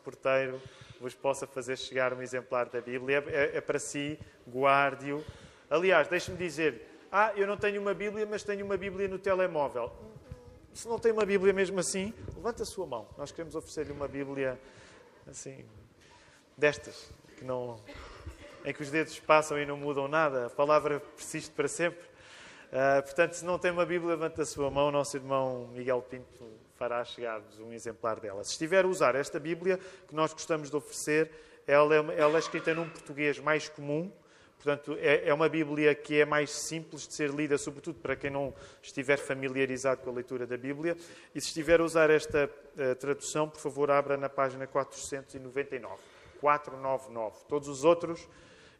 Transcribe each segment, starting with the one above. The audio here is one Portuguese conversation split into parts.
porteiro vos possa fazer chegar um exemplar da Bíblia. É, é para si, guarde-o. Aliás, deixe-me dizer: ah, eu não tenho uma Bíblia, mas tenho uma Bíblia no telemóvel. Se não tem uma Bíblia mesmo assim, levante a sua mão. Nós queremos oferecer-lhe uma Bíblia assim, destas, que não, em que os dedos passam e não mudam nada. A palavra persiste para sempre. Uh, portanto, se não tem uma Bíblia, levante a sua mão. Nosso irmão Miguel Pinto fará chegar-vos um exemplar dela. Se estiver a usar esta Bíblia que nós gostamos de oferecer, ela é, ela é escrita num português mais comum, Portanto, é, é uma Bíblia que é mais simples de ser lida, sobretudo para quem não estiver familiarizado com a leitura da Bíblia. E se estiver a usar esta uh, tradução, por favor, abra na página 499. 499. Todos os outros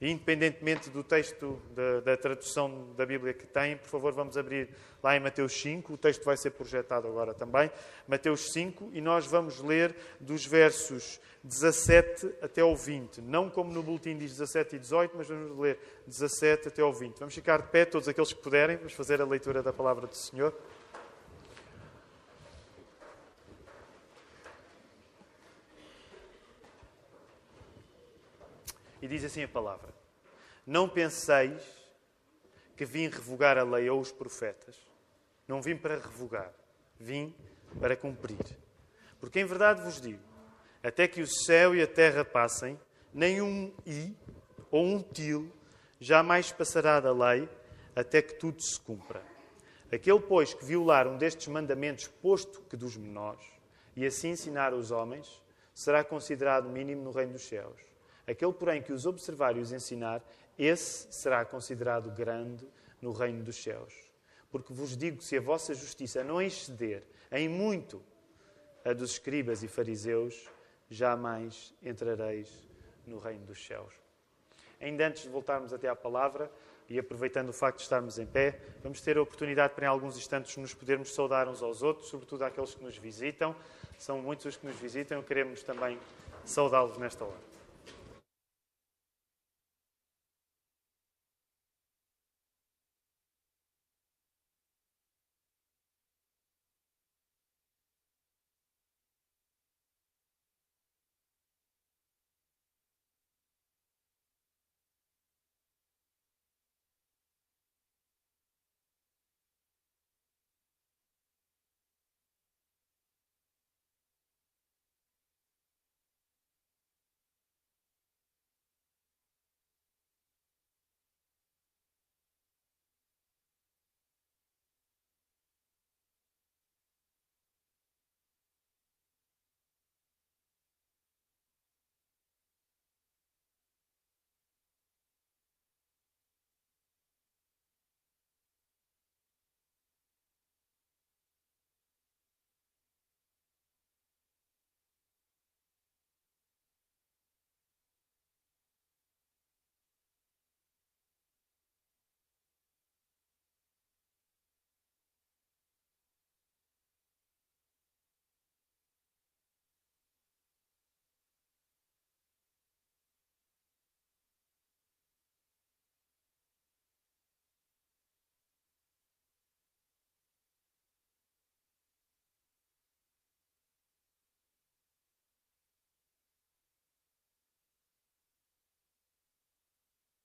independentemente do texto da, da, tradução da Bíblia que tem, por favor, vamos abrir lá em Mateus 5. O texto vai ser projetado agora também. Mateus 5, e nós vamos ler dos versos 17 até ao 20. Não como no boletim diz 17 e 18, mas vamos ler 17 até ao 20. Vamos ficar de pé, todos aqueles que puderem, vamos fazer a leitura da palavra do Senhor. E diz assim a palavra: Não penseis que vim revogar a lei ou os profetas. Não vim para revogar, vim para cumprir. Porque em verdade vos digo: até que o céu e a terra passem, nem um i ou um til jamais passará da lei, até que tudo se cumpra. Aquele, pois, que violar um destes mandamentos, posto que dos menores, e assim ensinar os homens, será considerado mínimo no reino dos céus. Aquele, porém, que os observar e os ensinar, esse será considerado grande no reino dos céus. Porque vos digo que se a vossa justiça não exceder em muito a dos escribas e fariseus, jamais entrareis no reino dos céus. Ainda antes de voltarmos até à palavra, e aproveitando o facto de estarmos em pé, vamos ter a oportunidade para, em alguns instantes, nos podermos saudar uns aos outros, sobretudo àqueles que nos visitam. São muitos os que nos visitam, queremos também saudá-los nesta hora.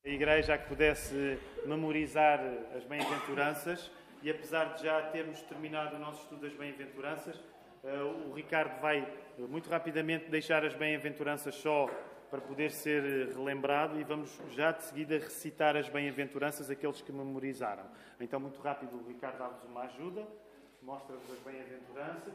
A igreja a que pudesse memorizar as bem-aventuranças e apesar de já termos terminado o nosso estudo das bem-aventuranças, eh, o Ricardo vai eh, muito rapidamente deixar as bem-aventuranças só para poder ser eh, relembrado e vamos já de seguida recitar as bem-aventuranças aqueles que memorizaram. Então, muito rápido, o Ricardo dá-vos uma ajuda, mostra-vos as bem-aventuranças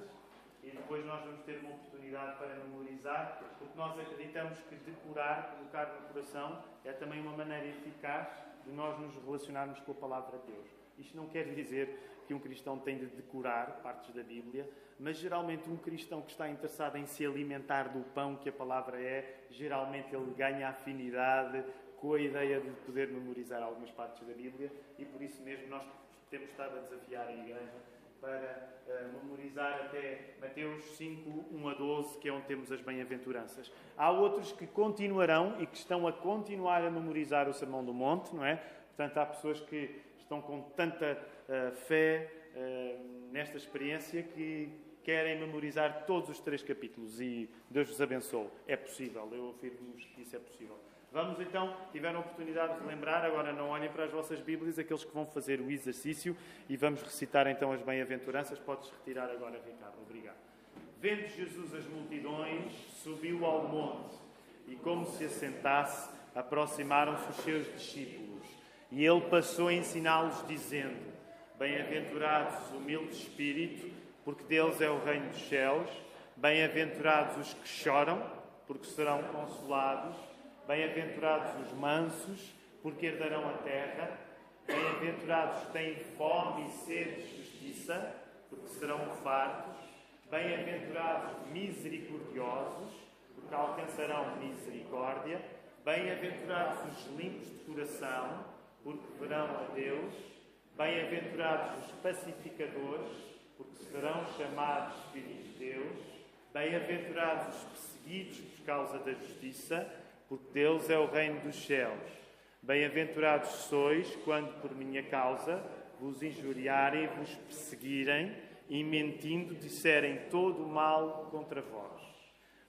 e depois nós vamos ter uma oportunidade para memorizar, porque nós acreditamos que decorar, colocar no coração, é também uma maneira eficaz de nós nos relacionarmos com a palavra de Deus. Isto não quer dizer que um cristão tem de decorar partes da Bíblia, mas geralmente um cristão que está interessado em se alimentar do pão que a palavra é, geralmente ele ganha afinidade com a ideia de poder memorizar algumas partes da Bíblia e por isso mesmo nós temos estado a desafiar a igreja para uh, memorizar até Mateus 5, 1 a 12, que é onde temos as bem-aventuranças. Há outros que continuarão e que estão a continuar a memorizar o Sermão do Monte, não é? Portanto, há pessoas que estão com tanta uh, fé uh, nesta experiência que querem memorizar todos os três capítulos e Deus vos abençoe. É possível, eu afirmo-vos que isso é possível. Vamos então, tiveram a oportunidade de lembrar, agora não olhem para as vossas Bíblias, aqueles que vão fazer o exercício e vamos recitar então as bem-aventuranças. Podes retirar agora, Ricardo. Obrigado. Vendo Jesus as multidões, subiu ao monte e, como se assentasse, aproximaram-se os seus discípulos. E ele passou a ensiná-los, dizendo: Bem-aventurados os humildes de espírito, porque deles é o reino dos céus. Bem-aventurados os que choram, porque serão consolados. Bem-aventurados os mansos, porque herdarão a terra. Bem-aventurados os que têm fome e sede de justiça, porque serão fartos. Bem-aventurados os misericordiosos, porque alcançarão misericórdia. Bem-aventurados os limpos de coração, porque verão a Deus. Bem-aventurados os pacificadores, porque serão chamados filhos de Deus. Bem-aventurados os perseguidos por causa da justiça, porque Deus é o reino dos céus. Bem-aventurados sois quando por minha causa vos injuriarem e vos perseguirem e mentindo disserem todo o mal contra vós.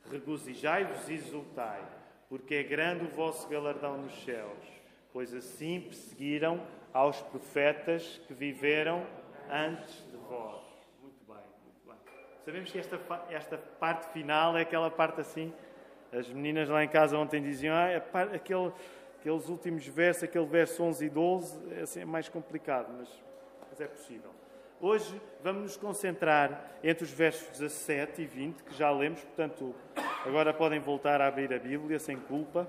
Regozijai-vos e exultai, porque é grande o vosso galardão nos céus, pois assim perseguiram aos profetas que viveram antes de vós. Muito bem, muito bem. Sabemos que esta, esta parte final é aquela parte assim. As meninas lá em casa ontem diziam, ah, é aquele, aqueles últimos versos, aquele verso 11 e 12, é, assim, é mais complicado, mas, mas é possível. Hoje vamos nos concentrar entre os versos 17 e 20, que já lemos, portanto, agora podem voltar a abrir a Bíblia sem culpa.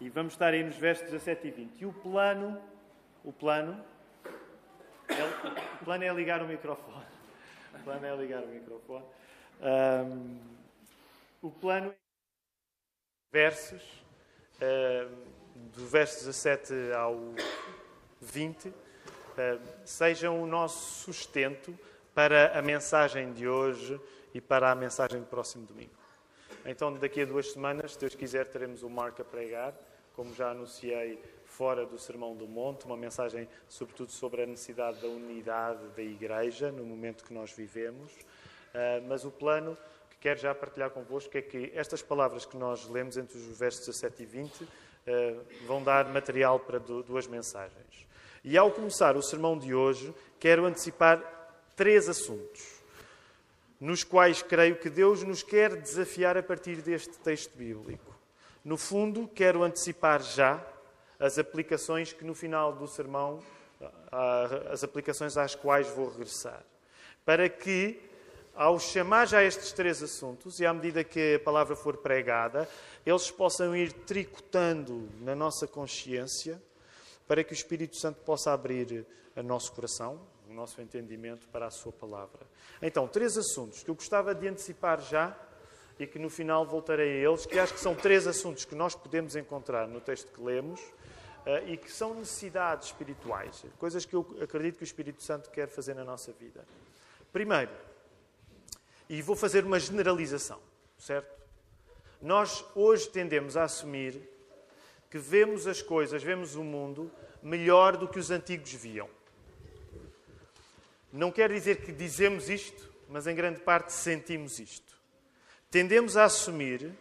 E vamos estar aí nos versos 17 e 20. E o plano, o plano, é, o plano é ligar o microfone. O plano é ligar o microfone. Um, o plano é versos, um, do verso 17 ao 20 eh, sejam o nosso sustento para a mensagem de hoje e para a mensagem do próximo domingo. Então, daqui a duas semanas, se Deus quiser, teremos o Marco a pregar, como já anunciei fora do Sermão do Monte, uma mensagem sobretudo sobre a necessidade da unidade da Igreja no momento que nós vivemos. Eh, mas o plano quero já partilhar convosco é que estas palavras que nós lemos entre os versos 17 e 20 eh, vão dar material para duas mensagens. E ao começar o sermão de hoje, quero antecipar três assuntos, nos quais creio que Deus nos quer desafiar a partir deste texto bíblico. No fundo, quero antecipar já as aplicações que no final do sermão, as aplicações às quais vou regressar. Para que, ao chamar já estes três assuntos, e à medida que a palavra for pregada, eles possam ir tricotando na nossa consciência para que o Espírito Santo possa abrir o nosso coração, o nosso entendimento para a Sua palavra. Então, três assuntos que eu gostava de antecipar já e que no final voltarei a eles, que acho que são três assuntos que nós podemos encontrar no texto que lemos uh, e que são necessidades espirituais, coisas que eu acredito que o Espírito Santo quer fazer na nossa vida. Primeiro, e vou fazer uma generalização, certo? Nós hoje tendemos a assumir que vemos as coisas, vemos o mundo melhor do que os antigos viam. Não quer dizer que dizemos isto, mas em grande parte sentimos isto. Tendemos a assumir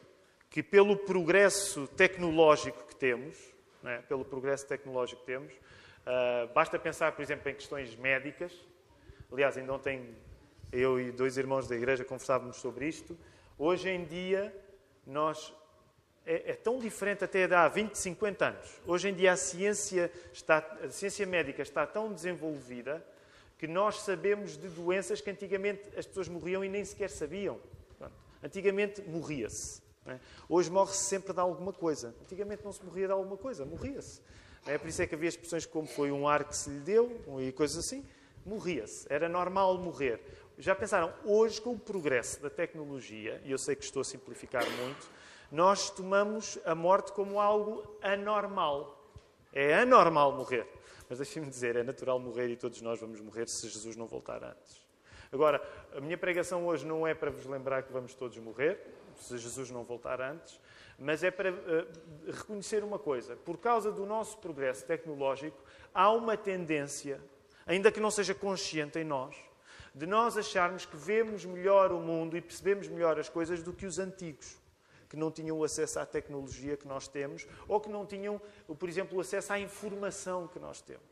que, pelo progresso tecnológico que temos, é? pelo progresso tecnológico que temos, uh, basta pensar, por exemplo, em questões médicas. Aliás, ainda ontem eu e dois irmãos da igreja conversávamos sobre isto. Hoje em dia, nós é, é, tão diferente até há 20, 50 anos. Hoje em dia a ciência, está, a ciência médica está tão desenvolvida que nós sabemos de doenças que antigamente as pessoas morriam e nem sequer sabiam. Antigamente morria-se. É? Hoje morre-se sempre de alguma coisa. Antigamente não se morria de alguma coisa, morria-se. É por isso é que havia expressões como foi um ar que se lhe deu e coisas assim. Morria-se. Era normal morrer. Já pensaram, hoje com o progresso da tecnologia, e eu sei que estou a simplificar muito, nós tomamos a morte como algo anormal. É anormal morrer. Mas deixem-me dizer, é natural morrer e todos nós vamos morrer se Jesus não voltar antes. Agora, a minha pregação hoje não é para vos lembrar que vamos todos morrer, se Jesus não voltar antes, mas é para uh, reconhecer uma coisa. Por causa do nosso progresso tecnológico, há uma tendência, ainda que não seja consciente em nós, de nós acharmos que vemos melhor o mundo e percebemos melhor as coisas do que os antigos, que não tinham acesso à tecnologia que nós temos ou que não tinham, por exemplo, o acesso à informação que nós temos.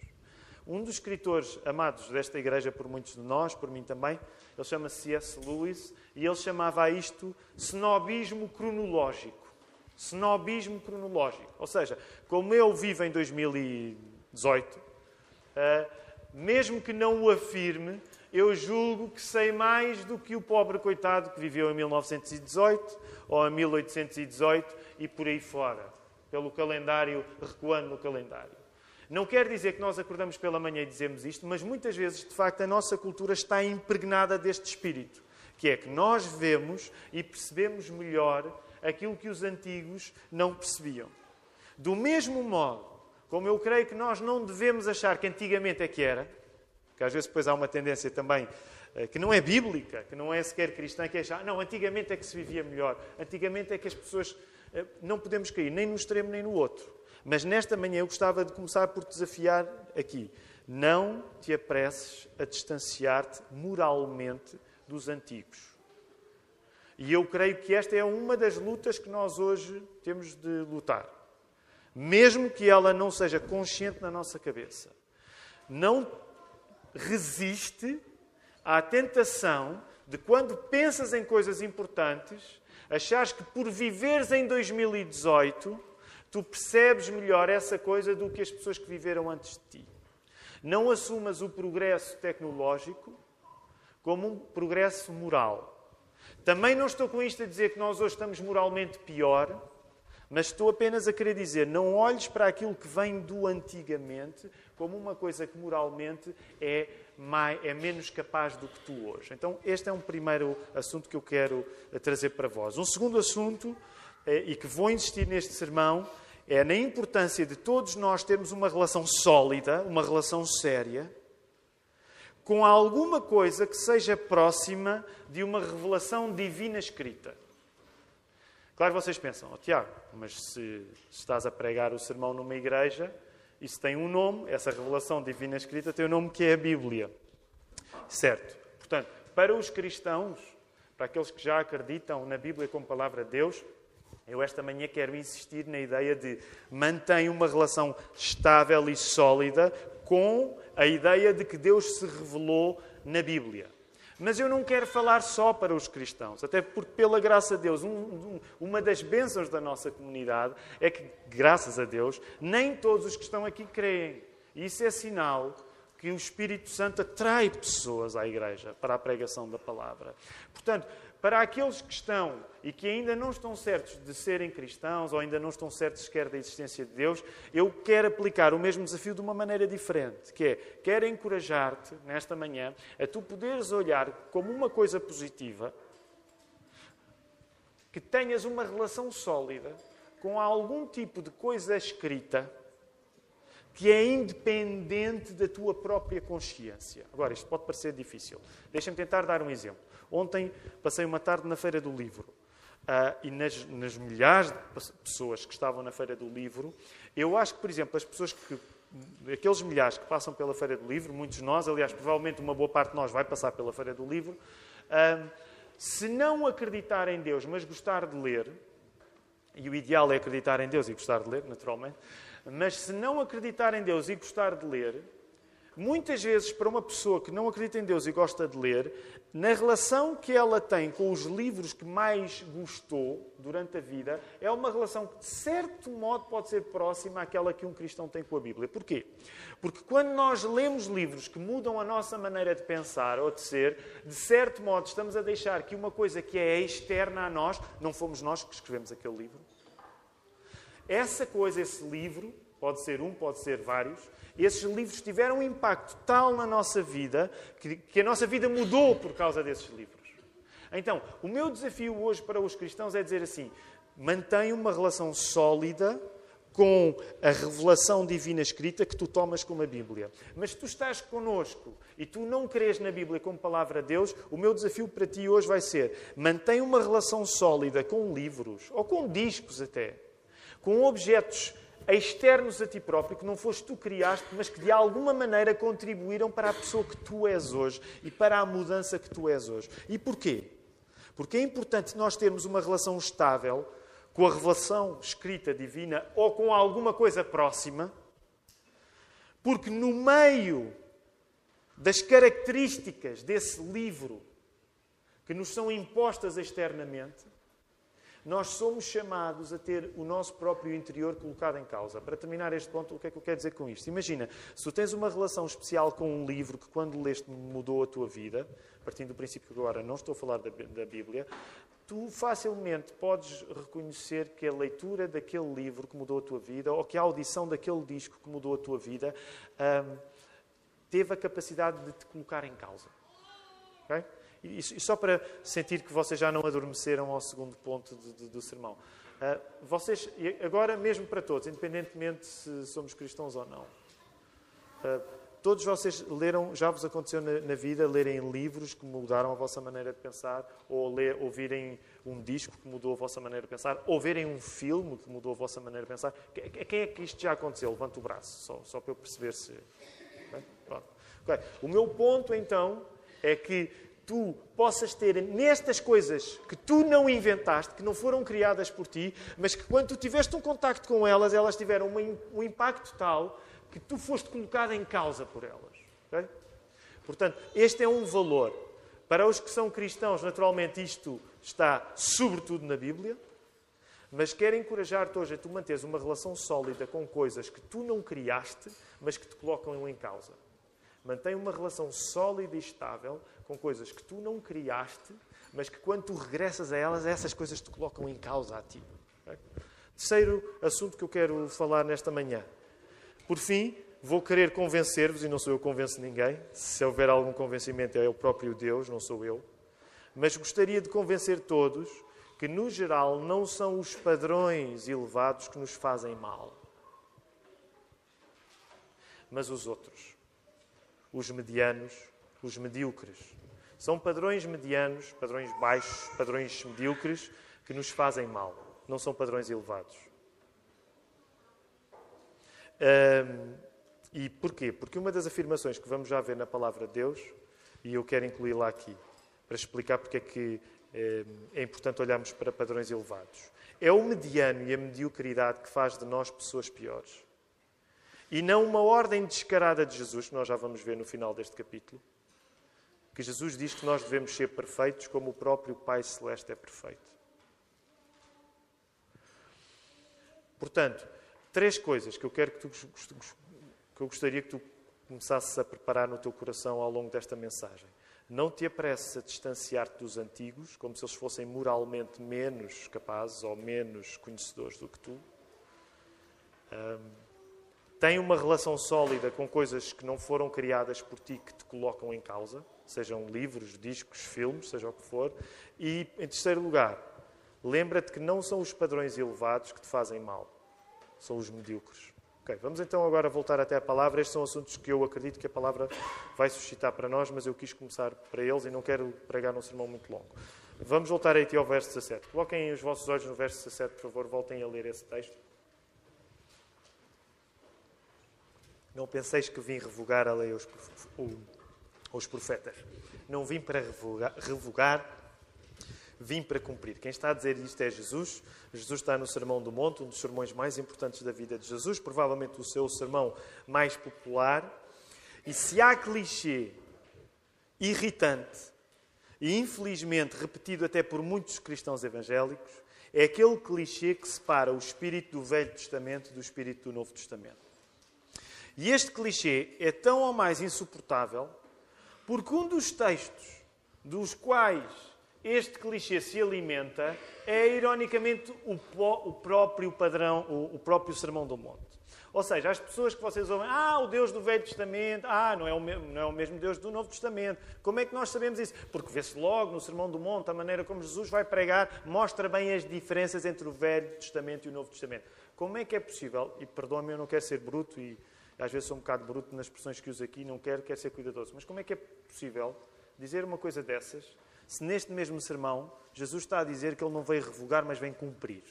Um dos escritores amados desta igreja por muitos de nós, por mim também, ele chama-se C.S. Lewis e ele chamava a isto snobismo cronológico. Snobismo cronológico. Ou seja, como eu vivo em 2018, eh, mesmo que não o afirme, eu julgo que sei mais do que o pobre coitado que viveu em 1918 ou em 1818 e por aí fora, pelo calendário, recuando no calendário. Não quer dizer que nós acordamos pela manhã e dizemos isto, mas muitas vezes, de facto, a nossa cultura está impregnada deste espírito, que é que nós vemos e percebemos melhor aquilo que os antigos não percebiam. Do mesmo modo, como eu creio que nós não devemos achar que antigamente é que era, que às vezes depois há uma tendência também eh, que não é bíblica, que não é sequer cristã, que é achar, não, antigamente é que se vivia melhor, antigamente é que as pessoas. Eh, não podemos cair nem no extremo nem no outro. Mas nesta manhã eu gostava de começar por desafiar aqui. Não te apresses a distanciar-te moralmente dos antigos. E eu creio que esta é uma das lutas que nós hoje temos de lutar. Mesmo que ela não seja consciente na nossa cabeça. Não resiste à tentação de quando pensas em coisas importantes, achares que por viveres em 2018, tu percebes melhor essa coisa do que as pessoas que viveram antes de ti. Não assumas o progresso tecnológico como um progresso moral. Também não estou com isto a dizer que nós hoje estamos moralmente pior, mas estou apenas a querer dizer: não olhes para aquilo que vem do antigamente como uma coisa que moralmente é, mais, é menos capaz do que tu hoje. Então, este é um primeiro assunto que eu quero eh, trazer para vós. Um segundo assunto, eh, e que vou insistir neste sermão, é na importância de todos nós termos uma relação sólida, uma relação séria, com alguma coisa que seja próxima de uma revelação divina escrita. Claro, vocês pensam, oh, Tiago, mas se estás a pregar o sermão numa igreja, isso tem um nome, essa revelação divina escrita tem um nome que é a Bíblia. Certo. Portanto, para os cristãos, para aqueles que já acreditam na Bíblia como palavra de Deus, eu esta manhã quero insistir na ideia de mantém uma relação estável e sólida com a ideia de que Deus se revelou na Bíblia. Mas eu não quero falar só para os cristãos, até porque, pela graça de Deus, um, um, uma das bênçãos da nossa comunidade é que, graças a Deus, nem todos os que estão aqui creem. E isso é sinal que o Espírito Santo atrai pessoas à igreja para a pregação da palavra. Portanto, para aqueles que estão e que ainda não estão certos de serem cristãos ou ainda não estão certos sequer da existência de Deus, eu quero aplicar o mesmo desafio de uma maneira diferente, que é, quero encorajar-te nesta manhã a tu poderes olhar como uma coisa positiva que tenhas uma relação sólida com algum tipo de coisa escrita que é independente da tua própria consciência. Agora, isto pode parecer difícil. Deixa-me tentar dar um exemplo. Ontem passei uma tarde na Feira do Livro. Uh, e nas, nas, milhares de pessoas que estavam na Feira do Livro, eu acho que, por exemplo, as pessoas que. Aqueles milhares que passam pela Feira do Livro, muitos de nós, aliás, provavelmente uma boa parte de nós vai passar pela Feira do Livro, uh, se não acreditar em Deus, mas gostar de ler, e o ideal é acreditar em Deus e gostar de ler, naturalmente, mas se não acreditar em Deus e gostar de ler, muitas vezes para uma pessoa que não acredita em Deus e gosta de ler, na relação que ela tem com os livros que mais gostou durante a vida, é uma relação que, de certo modo, pode ser próxima àquela que um cristão tem com a Bíblia. Porquê? Porque quando nós lemos livros que mudam a nossa maneira de pensar ou de ser, de certo modo, estamos a deixar que uma coisa que é externa a nós, não fomos nós que escrevemos aquele livro, essa coisa, esse livro, pode ser um, pode ser vários, esses livros tiveram um impacto tal na nossa vida que, que a nossa vida mudou por causa desses livros. Então, o meu desafio hoje para os cristãos é dizer assim: mantenha uma relação sólida com a revelação divina escrita que tu tomas como a Bíblia. Mas tu estás conosco e tu não crês na Bíblia como palavra de Deus, o meu desafio para ti hoje vai ser: mantém uma relação sólida com livros ou com discos até com objetos externos a ti próprio, que não foste tu que criaste, mas que de alguma maneira contribuíram para a pessoa que tu és hoje e para a mudança que tu és hoje. E porquê? Porque é importante nós termos uma relação estável com a revelação escrita divina ou com alguma coisa próxima, porque no meio das características desse livro que nos são impostas externamente, nós somos chamados a ter o nosso próprio interior colocado em causa. Para terminar este ponto, o que é que eu quero dizer com isto? Imagina, se tu tens uma relação especial com um livro que, quando leste, mudou a tua vida, partindo do princípio que agora não estou a falar da, da Bíblia, tu facilmente podes reconhecer que a leitura daquele livro que mudou a tua vida, ou que a audição daquele disco que mudou a tua vida, hum, teve a capacidade de te colocar em causa. Okay? E, só para sentir que vocês já não adormeceram ao segundo ponto do, sermão. Uh, vocês, agora mesmo para todos, independentemente se somos cristãos ou não, uh, todos vocês leram, já vos aconteceu na, na, vida, lerem livros que mudaram a vossa maneira de pensar, ou ler, ouvirem um disco que mudou a vossa maneira de pensar, ou verem um filme que mudou a vossa maneira de pensar. Quem é que isto já aconteceu? Levanta o braço, só, só para eu perceber se. Okay? Okay. O meu ponto, então, é que tu possas ter nestas coisas que tu não inventaste, que não foram criadas por ti, mas que quando tu tiveste um contacto com elas, elas tiveram um impacto tal que tu foste colocado em causa por elas. Okay? Portanto, este é um valor. Para os que são cristãos, naturalmente, isto está sobretudo na Bíblia, mas quero encorajar-te hoje a tu manteres uma relação sólida com coisas que tu não criaste, mas que te colocam em causa. Mantém uma relação sólida e estável com coisas que tu não criaste, mas que quando tu regressas a elas, essas coisas te colocam em causa a ti. Terceiro assunto que eu quero falar nesta manhã. Por fim, vou querer convencer-vos, e não sou eu que convenço ninguém, se houver algum convencimento é o próprio Deus, não sou eu, mas gostaria de convencer todos que, no geral, não são os padrões elevados que nos fazem mal, mas os outros, os medianos, os medíocres. São padrões medianos, padrões baixos, padrões medíocres que nos fazem mal. Não são padrões elevados. E porquê? Porque uma das afirmações que vamos já ver na palavra de Deus, e eu quero incluí-la aqui, para explicar porque é que é importante olharmos para padrões elevados. É o mediano e a mediocridade que faz de nós pessoas piores. E não uma ordem descarada de Jesus, que nós já vamos ver no final deste capítulo, que Jesus diz que nós devemos ser perfeitos como o próprio Pai Celeste é perfeito. Portanto, três coisas que eu quero que tu que eu gostaria que tu começasses a preparar no teu coração ao longo desta mensagem. Não te apresses a distanciar-te dos antigos, como se eles fossem moralmente menos capazes ou menos conhecedores do que tu. Um, tem uma relação sólida com coisas que não foram criadas por ti que te colocam em causa sejam livros, discos, filmes, seja o que for. E, em terceiro lugar, lembra-te que não são os padrões elevados que te fazem mal, são os medíocres. Ok, vamos então agora voltar até a palavra. Estes são assuntos que eu acredito que a palavra vai suscitar para nós, mas eu quis começar para eles e não quero pregar num sermão muito longo. Vamos voltar aqui ao verso 17. Coloquem os vossos olhos no verso 17, por favor, voltem a ler esse texto. Não penseis que vim revogar a lei aos os profetas. Não vim para revogar, revogar, vim para cumprir. Quem está a dizer isto é Jesus. Jesus está no Sermão do Monte, um dos sermões mais importantes da vida de Jesus, provavelmente o seu sermão mais popular. E se há clichê irritante e infelizmente repetido até por muitos cristãos evangélicos, é aquele clichê que separa o espírito do Velho Testamento do espírito do Novo Testamento. E este clichê é tão ou mais insuportável porque um dos textos dos quais este clichê se alimenta é, ironicamente, o, próprio padrão, o, próprio Sermão do Monte. Ou seja, as pessoas que vocês ouvem, ah, o Deus do Velho Testamento, ah, não é, o mesmo, não é o mesmo Deus do Novo Testamento. Como é que nós sabemos isso? Porque vê-se logo no Sermão do Monte, a maneira como Jesus vai pregar, mostra bem as diferenças entre o Velho Testamento e o Novo Testamento. Como é que é possível, e perdoa-me, eu não quero ser bruto e às vezes sou um bocado bruto nas expressões que uso aqui, não quero, quero ser cuidadoso. Mas como é que é possível dizer uma coisa dessas se neste mesmo sermão Jesus está a dizer que ele não veio revogar, mas vem cumprir?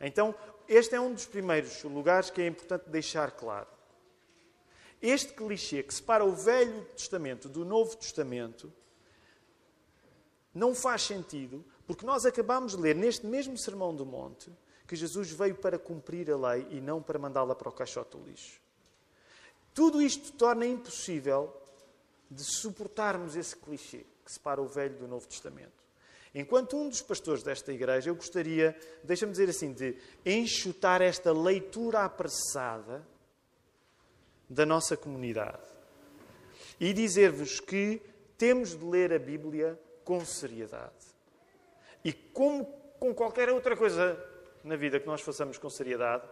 Então, este é um dos primeiros lugares que é importante deixar claro. Este clichê que separa o Velho Testamento do Novo Testamento não faz sentido, porque nós acabamos de ler neste mesmo Sermão do Monte que Jesus veio para cumprir a lei e não para mandá-la para o caixote do lixo. Tudo isto torna impossível de suportarmos esse clichê que separa o Velho do Novo Testamento. Enquanto um dos pastores desta igreja, eu gostaria, deixa-me dizer assim, de enxutar esta leitura apressada da nossa comunidade e dizer-vos que temos de ler a Bíblia com seriedade. E como com qualquer outra coisa na vida que nós façamos com seriedade,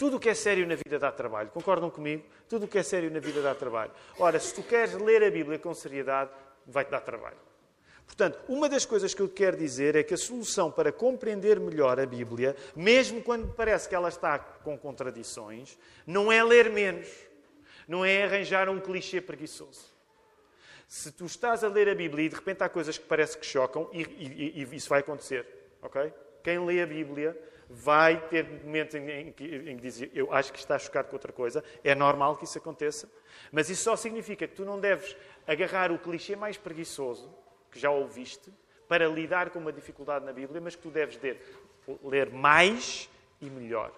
tudo o que é sério na vida dá trabalho. Concordam comigo? Tudo o que é sério na vida dá trabalho. Ora, se tu queres ler a Bíblia com seriedade, vai-te dar trabalho. Portanto, uma das coisas que eu quero dizer é que a solução para compreender melhor a Bíblia, mesmo quando parece que ela está com contradições, não é ler menos, não é arranjar um clichê preguiçoso. Se tu estás a ler a Bíblia e de repente há coisas que parece que chocam, e, e, e isso vai acontecer, ok? Quem lê a Bíblia vai ter momentos em que, em que diz eu acho que está chocado com outra coisa. É normal que isso aconteça. Mas isso só significa que tu não deves agarrar o clichê mais preguiçoso que já ouviste, para lidar com uma dificuldade na Bíblia, mas que tu deves ler, ler mais e melhor.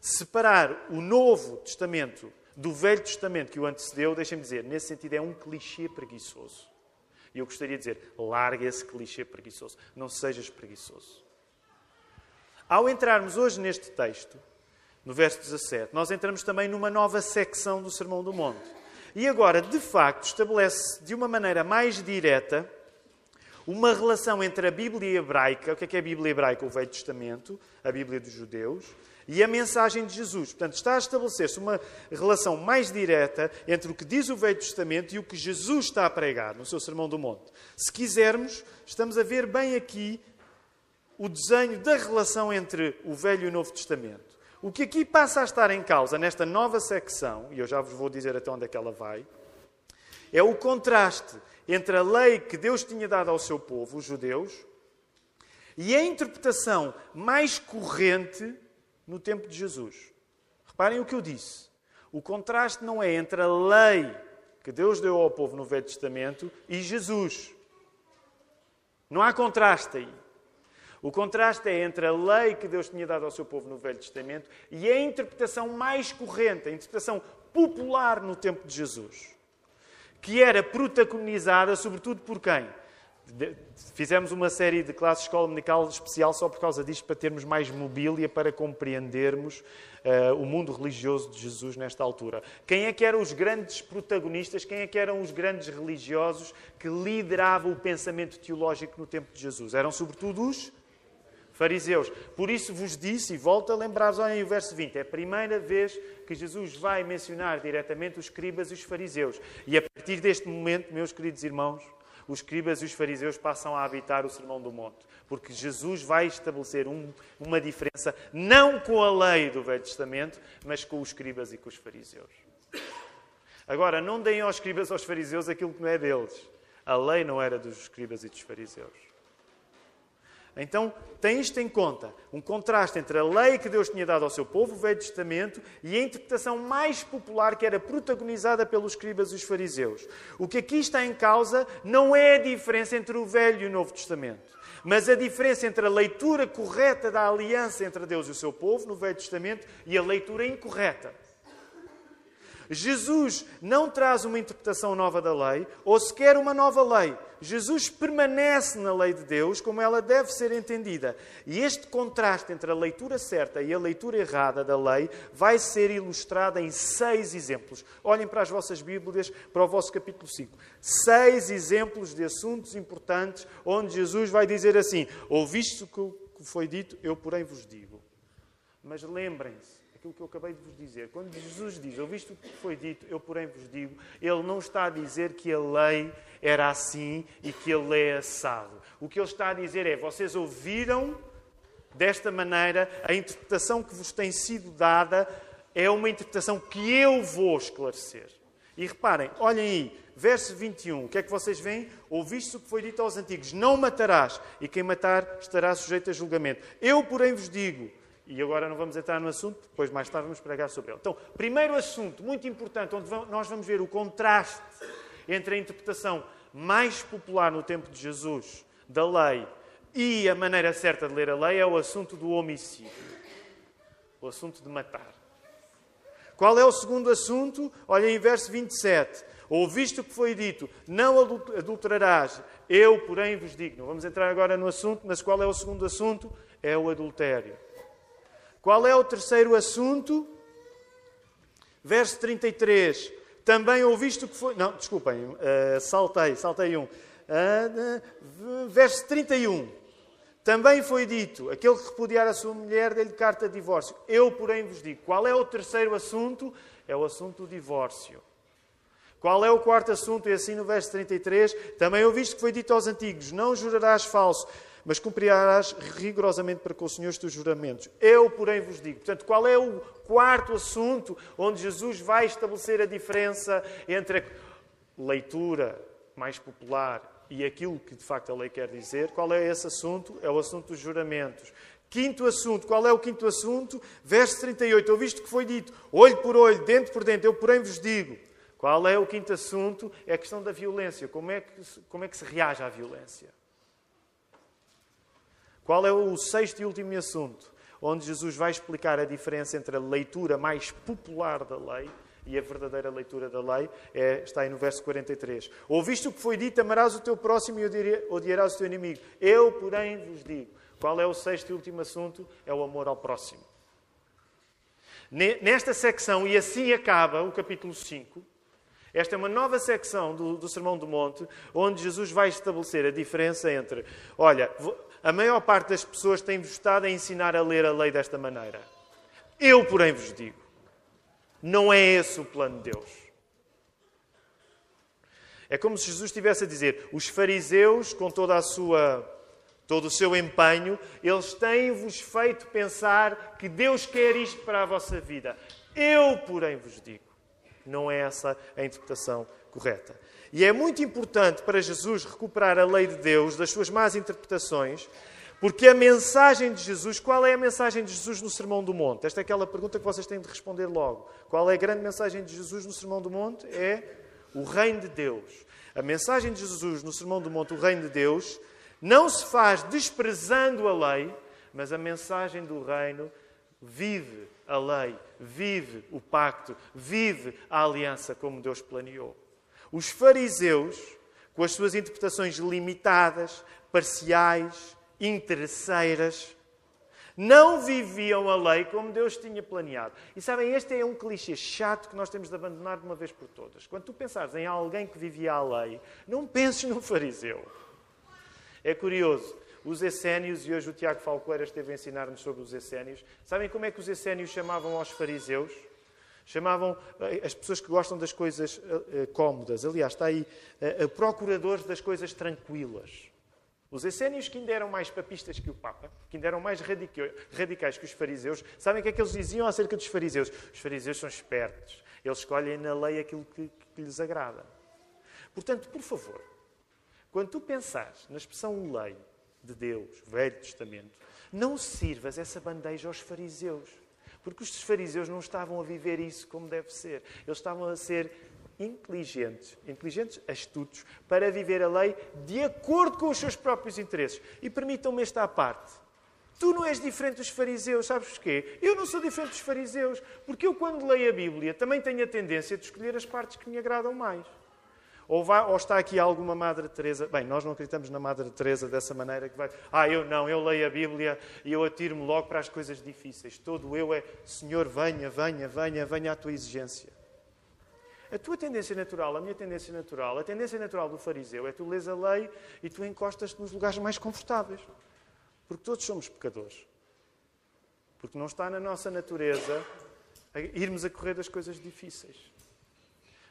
Separar o Novo Testamento do Velho Testamento que o antecedeu, deixem-me dizer, nesse sentido é um clichê preguiçoso. E eu gostaria de dizer, larga esse clichê preguiçoso. Não sejas preguiçoso. Ao entrarmos hoje neste texto, no verso 17, nós entramos também numa nova secção do Sermão do Monte. E agora, de facto, estabelece de uma maneira mais direta uma relação entre a Bíblia hebraica, o que é, que é a Bíblia hebraica? O Velho Testamento, a Bíblia dos judeus, e a mensagem de Jesus. Portanto, está a estabelecer-se uma relação mais direta entre o que diz o Velho Testamento e o que Jesus está a pregar no seu Sermão do Monte. Se quisermos, estamos a ver bem aqui o desenho da relação entre o Velho e o Novo Testamento. O que aqui passa a estar em causa nesta nova secção, e eu já vos vou dizer até onde é que ela vai, é o contraste entre a lei que Deus tinha dado ao seu povo, os judeus, e a interpretação mais corrente no tempo de Jesus. Reparem o que eu disse. O contraste não é entre a lei que Deus deu ao povo no Velho Testamento e Jesus. Não há contraste aí. O contraste é entre a lei que Deus tinha dado ao seu povo no Velho Testamento e a interpretação mais corrente, a interpretação popular no tempo de Jesus, que era protagonizada sobretudo por quem? Fizemos uma série de classes de escola dominical especial só por causa disto, para termos mais mobília para compreendermos uh, o mundo religioso de Jesus nesta altura. Quem é que eram os grandes protagonistas? Quem é que eram os grandes religiosos que lideravam o pensamento teológico no tempo de Jesus? Eram sobretudo os fariseus. Por isso vos disse, e volto a lembrar-vos, olhem o verso 20, é a primeira vez que Jesus vai mencionar diretamente os escribas e os fariseus. E a partir deste momento, meus queridos irmãos, os escribas e os fariseus passam a habitar o Sermão do Monte. Porque Jesus vai estabelecer um, uma diferença, não com a lei do Velho Testamento, mas com os escribas e com os fariseus. Agora, não deem aos escribas e aos fariseus aquilo que não é deles. A lei não era dos escribas e dos fariseus. Então, tem isto em conta, um contraste entre a lei que Deus tinha dado ao seu povo, o Velho Testamento, e a interpretação mais popular que era protagonizada pelos escribas e os fariseus. O que aqui está em causa não é a diferença entre o Velho e o Novo Testamento, mas a diferença entre a leitura correta da aliança entre Deus e o seu povo, no Velho Testamento, e a leitura incorreta. Jesus não traz uma interpretação nova da lei, ou sequer uma nova lei. Jesus permanece na lei de Deus como ela deve ser entendida. E este contraste entre a leitura certa e a leitura errada da lei vai ser ilustrado em seis exemplos. Olhem para as vossas Bíblias, para o vosso capítulo 5. Seis exemplos de assuntos importantes onde Jesus vai dizer assim: Ouviste o que foi dito, eu porém vos digo. Mas lembrem-se, aquilo que eu acabei de vos dizer. Quando Jesus diz, ouviste o que foi dito, eu porém vos digo, ele não está a dizer que a lei era assim e que ele é assado. O que ele está a dizer é, vocês ouviram desta maneira, a interpretação que vos tem sido dada é uma interpretação que eu vou esclarecer. E reparem, olhem aí, verso 21, o que é que vocês veem? Ouviste o que foi dito aos antigos: Não matarás, e quem matar estará sujeito a julgamento. Eu, porém, vos digo, e agora não vamos entrar no assunto, depois mais tarde vamos pregar sobre ele. Então, primeiro assunto, muito importante, onde nós vamos ver o contraste entre a interpretação mais popular no tempo de Jesus da lei e a maneira certa de ler a lei é o assunto do homicídio. O assunto de matar. Qual é o segundo assunto? Olha em verso 27. Ouviste o que foi dito, não adulterarás. Eu, porém, vos digo. Não vamos entrar agora no assunto, mas qual é o segundo assunto? É o adultério. Qual é o terceiro assunto? Verso 33. Também ouviste o que foi. Não, desculpem, uh, saltei, saltei um. Uh, verso 31. Também foi dito: aquele que repudiar a sua mulher, dê-lhe carta de divórcio. Eu, porém, vos digo: qual é o terceiro assunto? É o assunto do divórcio. Qual é o quarto assunto? E assim no verso 33, também ouviste que foi dito aos antigos: Não jurarás falso, mas cumprirás rigorosamente para com o Senhor os teus juramentos. Eu, porém, vos digo. Portanto, qual é o quarto assunto onde Jesus vai estabelecer a diferença entre a leitura mais popular e aquilo que de facto a lei quer dizer? Qual é esse assunto? É o assunto dos juramentos. Quinto assunto, qual é o quinto assunto? Verso 38, ouviste que foi dito, olho por olho, dente por dente, eu porém vos digo. Qual é o quinto assunto? É a questão da violência. Como é que, como é que se reage à violência? Qual é o sexto e último assunto? Onde Jesus vai explicar a diferença entre a leitura mais popular da lei e a verdadeira leitura da lei é, está aí no verso 43. Ouviste o que foi dito, amarás o teu próximo e odiarás o teu inimigo. Eu, porém, vos digo. Qual é o sexto e último assunto? É o amor ao próximo. Nesta secção, e assim acaba o capítulo 5, esta é uma nova secção do, do Sermão do Monte, onde Jesus vai estabelecer a diferença entre, olha, a maior parte das pessoas tem-vos estado a ensinar a ler a lei desta maneira. Eu, porém, vos digo: não é esse o plano de Deus. É como se Jesus estivesse a dizer: os fariseus, com toda a sua, todo o seu empenho, eles têm-vos feito pensar que Deus quer isto para a vossa vida. Eu, porém, vos digo: não é essa a interpretação correta. E é muito importante para Jesus recuperar a lei de Deus das suas más interpretações, porque a mensagem de Jesus, qual é a mensagem de Jesus no Sermão do Monte? Esta é aquela pergunta que vocês têm de responder logo. Qual é a grande mensagem de Jesus no Sermão do Monte? É o Reino de Deus. A mensagem de Jesus no Sermão do Monte, o Reino de Deus, não se faz desprezando a lei, mas a mensagem do Reino vive a lei, vive o pacto, vive a aliança como Deus planeou. Os fariseus, com as suas interpretações limitadas, parciais, interesseiras, não viviam a lei como Deus tinha planeado. E sabem, este é um clichê chato que nós temos de abandonar de uma vez por todas. Quando tu pensares em alguém que vivia a lei, não penses no fariseu. É curioso. Os essénios, e hoje o Tiago Falcoeira esteve a ensinar-nos sobre os essénios. Sabem como é que os essénios chamavam aos fariseus? Chamavam eh, as pessoas que gostam das coisas eh, eh, cómodas. Aliás, está aí procuradores das coisas tranquilas. Os essénios, que ainda eram mais papistas que o Papa, que ainda eram mais radicais que os fariseus, sabem o que é que eles diziam acerca dos fariseus? Os fariseus são espertos. Eles escolhem na lei aquilo que, que lhes agrada. Portanto, por favor, quando tu pensares na expressão lei de Deus, Velho Testamento, não sirvas essa bandeja aos fariseus. Porque os fariseus não estavam a viver isso como deve ser. Eles estavam a ser inteligentes, inteligentes, astutos, para viver a lei de acordo com os seus próprios interesses. E permitam-me esta parte. Tu não és diferente dos fariseus, sabes porquê? Eu não sou diferente dos fariseus, porque eu, quando leio a Bíblia, também tenho a tendência de escolher as partes que me agradam mais. Ou, vai, ou, está aqui alguma Madre Teresa? Bem, nós não acreditamos na Madre Teresa dessa maneira que vai. Ah, eu não, eu leio a Bíblia e eu atiro-me logo para as coisas difíceis. Todo eu é Senhor, venha, venha, venha, venha à tua exigência. A tua tendência natural, a minha tendência natural, a tendência natural do fariseu é tu lês a lei e tu encostas-te nos lugares mais confortáveis. Porque todos somos pecadores. Porque não está na nossa natureza irmos a correr das coisas difíceis.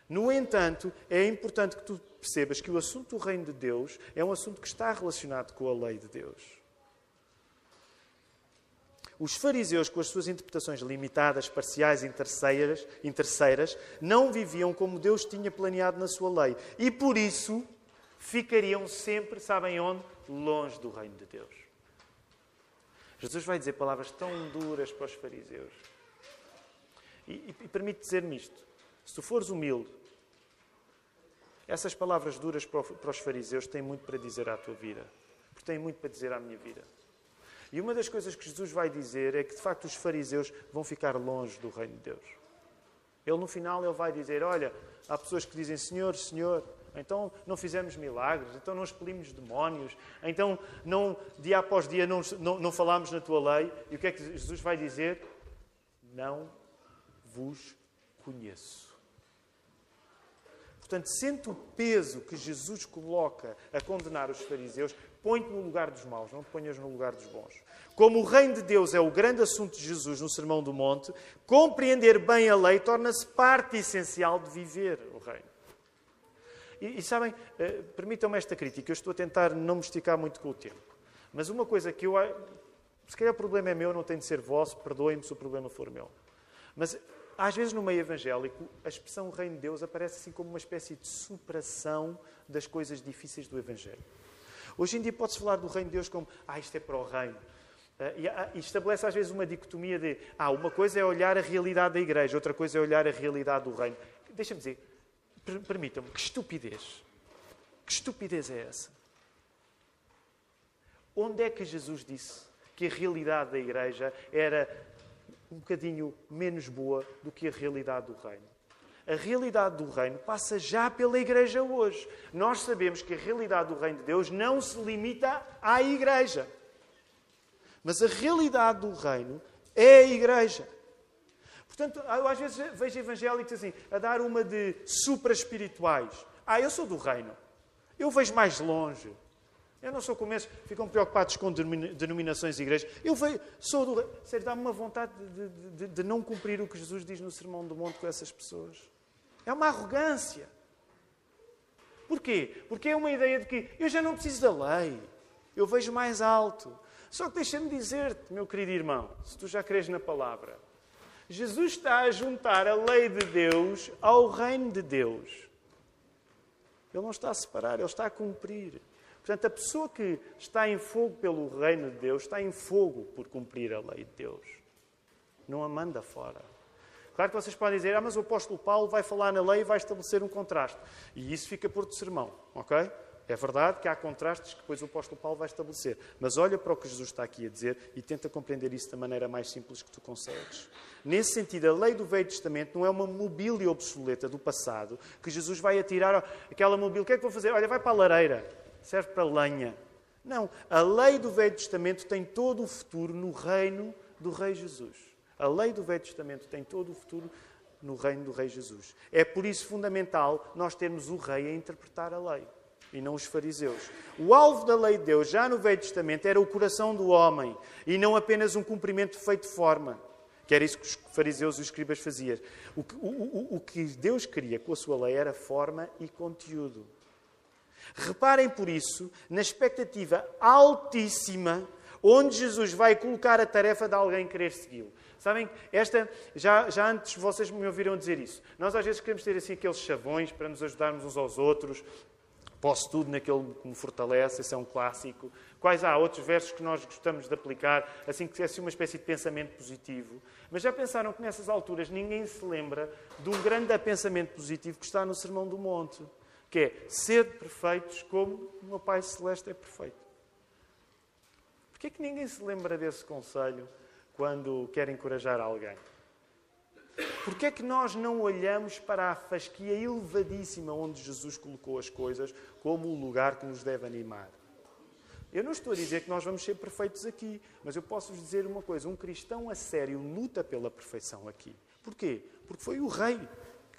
No entanto, é importante que tu percebas que o assunto do reino de Deus é um assunto que está relacionado com a lei de Deus. Os fariseus, com as suas interpretações limitadas, parciais, interesseiras, interesseiras, não viviam como Deus tinha planeado na sua lei. E por isso ficariam sempre, sabem onde? Longe do reino de Deus. Jesus vai dizer palavras tão duras para os fariseus. E, e, e permite dizer-me isto. Se tu fores humilde, essas palavras duras para, os fariseus têm muito para dizer à tua vida. Porque têm muito para dizer à minha vida. E uma das coisas que Jesus vai dizer é que, de facto, os fariseus vão ficar longe do reino de Deus. Ele, no final, ele vai dizer: Olha, há pessoas que dizem Senhor, Senhor, então não fizemos milagres, então não expelimos demónios, então não, dia após dia não, não, não falámos na tua lei. E o que é que Jesus vai dizer? Não vos conheço. Portanto, sente o peso que Jesus coloca a condenar os fariseus, põe-te no lugar dos maus, não te ponhas no lugar dos bons. Como o reino de Deus é o grande assunto de Jesus no Sermão do Monte, compreender bem a lei torna-se parte essencial de viver o reino. E, e sabem, eh, permitam-me esta crítica, eu estou a tentar não me esticar muito com o tempo. Mas uma coisa que eu. Se calhar o problema é meu, não tem de ser vosso, perdoem-me se o problema for meu. Mas às vezes, no meio evangélico, a expressão Reino de Deus aparece assim como uma espécie de superação das coisas difíceis do Evangelho. Hoje em dia pode-se falar do Reino de Deus como, ah, isto é para o Reino. Ah, e estabelece às vezes uma dicotomia de, ah, uma coisa é olhar a realidade da Igreja, outra coisa é olhar a realidade do Reino. Deixa-me dizer, permitam-me, que estupidez. Que estupidez é essa? Onde é que Jesus disse que a realidade da Igreja era um bocadinho menos boa do que a realidade do reino. A realidade do reino passa já pela igreja hoje. Nós sabemos que a realidade do reino de Deus não se limita à igreja. Mas a realidade do reino é a igreja. Portanto, eu às vezes vejo evangélicos assim, a dar uma de supra-espirituais. Ah, eu sou do reino. Eu vejo mais longe. Eu não sou como esses, ficam preocupados com denominações e igrejas. Eu vejo, sou do. Sério, dá-me uma vontade de, de, de, não cumprir o que Jesus diz no Sermão do Monte com essas pessoas. É uma arrogância. Porquê? Porque é uma ideia de que eu já não preciso da lei. Eu vejo mais alto. Só que deixa-me dizer-te, meu querido irmão, se tu já crês na palavra, Jesus está a juntar a lei de Deus ao reino de Deus. Ele não está a separar, ele está a cumprir. Portanto, a pessoa que está em fogo pelo reino de Deus está em fogo por cumprir a lei de Deus. Não a manda fora. Claro que vocês podem dizer, ah, mas o apóstolo Paulo vai falar na lei e vai estabelecer um contraste. E isso fica por de sermão, ok? É verdade que há contrastes que depois o apóstolo Paulo vai estabelecer. Mas olha para o que Jesus está aqui a dizer e tenta compreender isso da maneira mais simples que tu consegues. Nesse sentido, a lei do Velho Testamento não é uma mobília obsoleta do passado que Jesus vai atirar aquela mobília. O que é que vou fazer? Olha, vai para a lareira serve para lenha. Não, a lei do Velho Testamento tem todo o futuro no reino do Rei Jesus. A lei do Velho Testamento tem todo o futuro no reino do Rei Jesus. É por isso fundamental nós termos o Rei a interpretar a lei e não os fariseus. O alvo da lei de Deus, já no Velho Testamento, era o coração do homem e não apenas um cumprimento feito de forma, que era isso que os fariseus e os escribas faziam. O que, o, o, o que Deus queria com a sua lei era forma e conteúdo. Reparem por isso na expectativa altíssima onde Jesus vai colocar a tarefa de alguém querer segui-lo. Sabem, esta, já, já antes vocês me ouviram dizer isso. Nós às vezes queremos ter assim aqueles chavões para nos ajudarmos uns aos outros. Posso tudo naquele que me fortalece, esse é um clássico. Quais há outros versos que nós gostamos de aplicar, assim que é assim uma espécie de pensamento positivo. Mas já pensaram que nessas alturas ninguém se lembra de um grande pensamento positivo que está no Sermão do Monte que é ser perfeitos como o meu Pai Celeste é perfeito. Porquê é que ninguém se lembra desse conselho quando quer encorajar alguém? Porquê é que nós não olhamos para a fasquia elevadíssima onde Jesus colocou as coisas como o lugar que nos deve animar? Eu não estou a dizer que nós vamos ser perfeitos aqui, mas eu posso vos dizer uma coisa: um cristão a sério luta pela perfeição aqui. Porquê? Porque foi o rei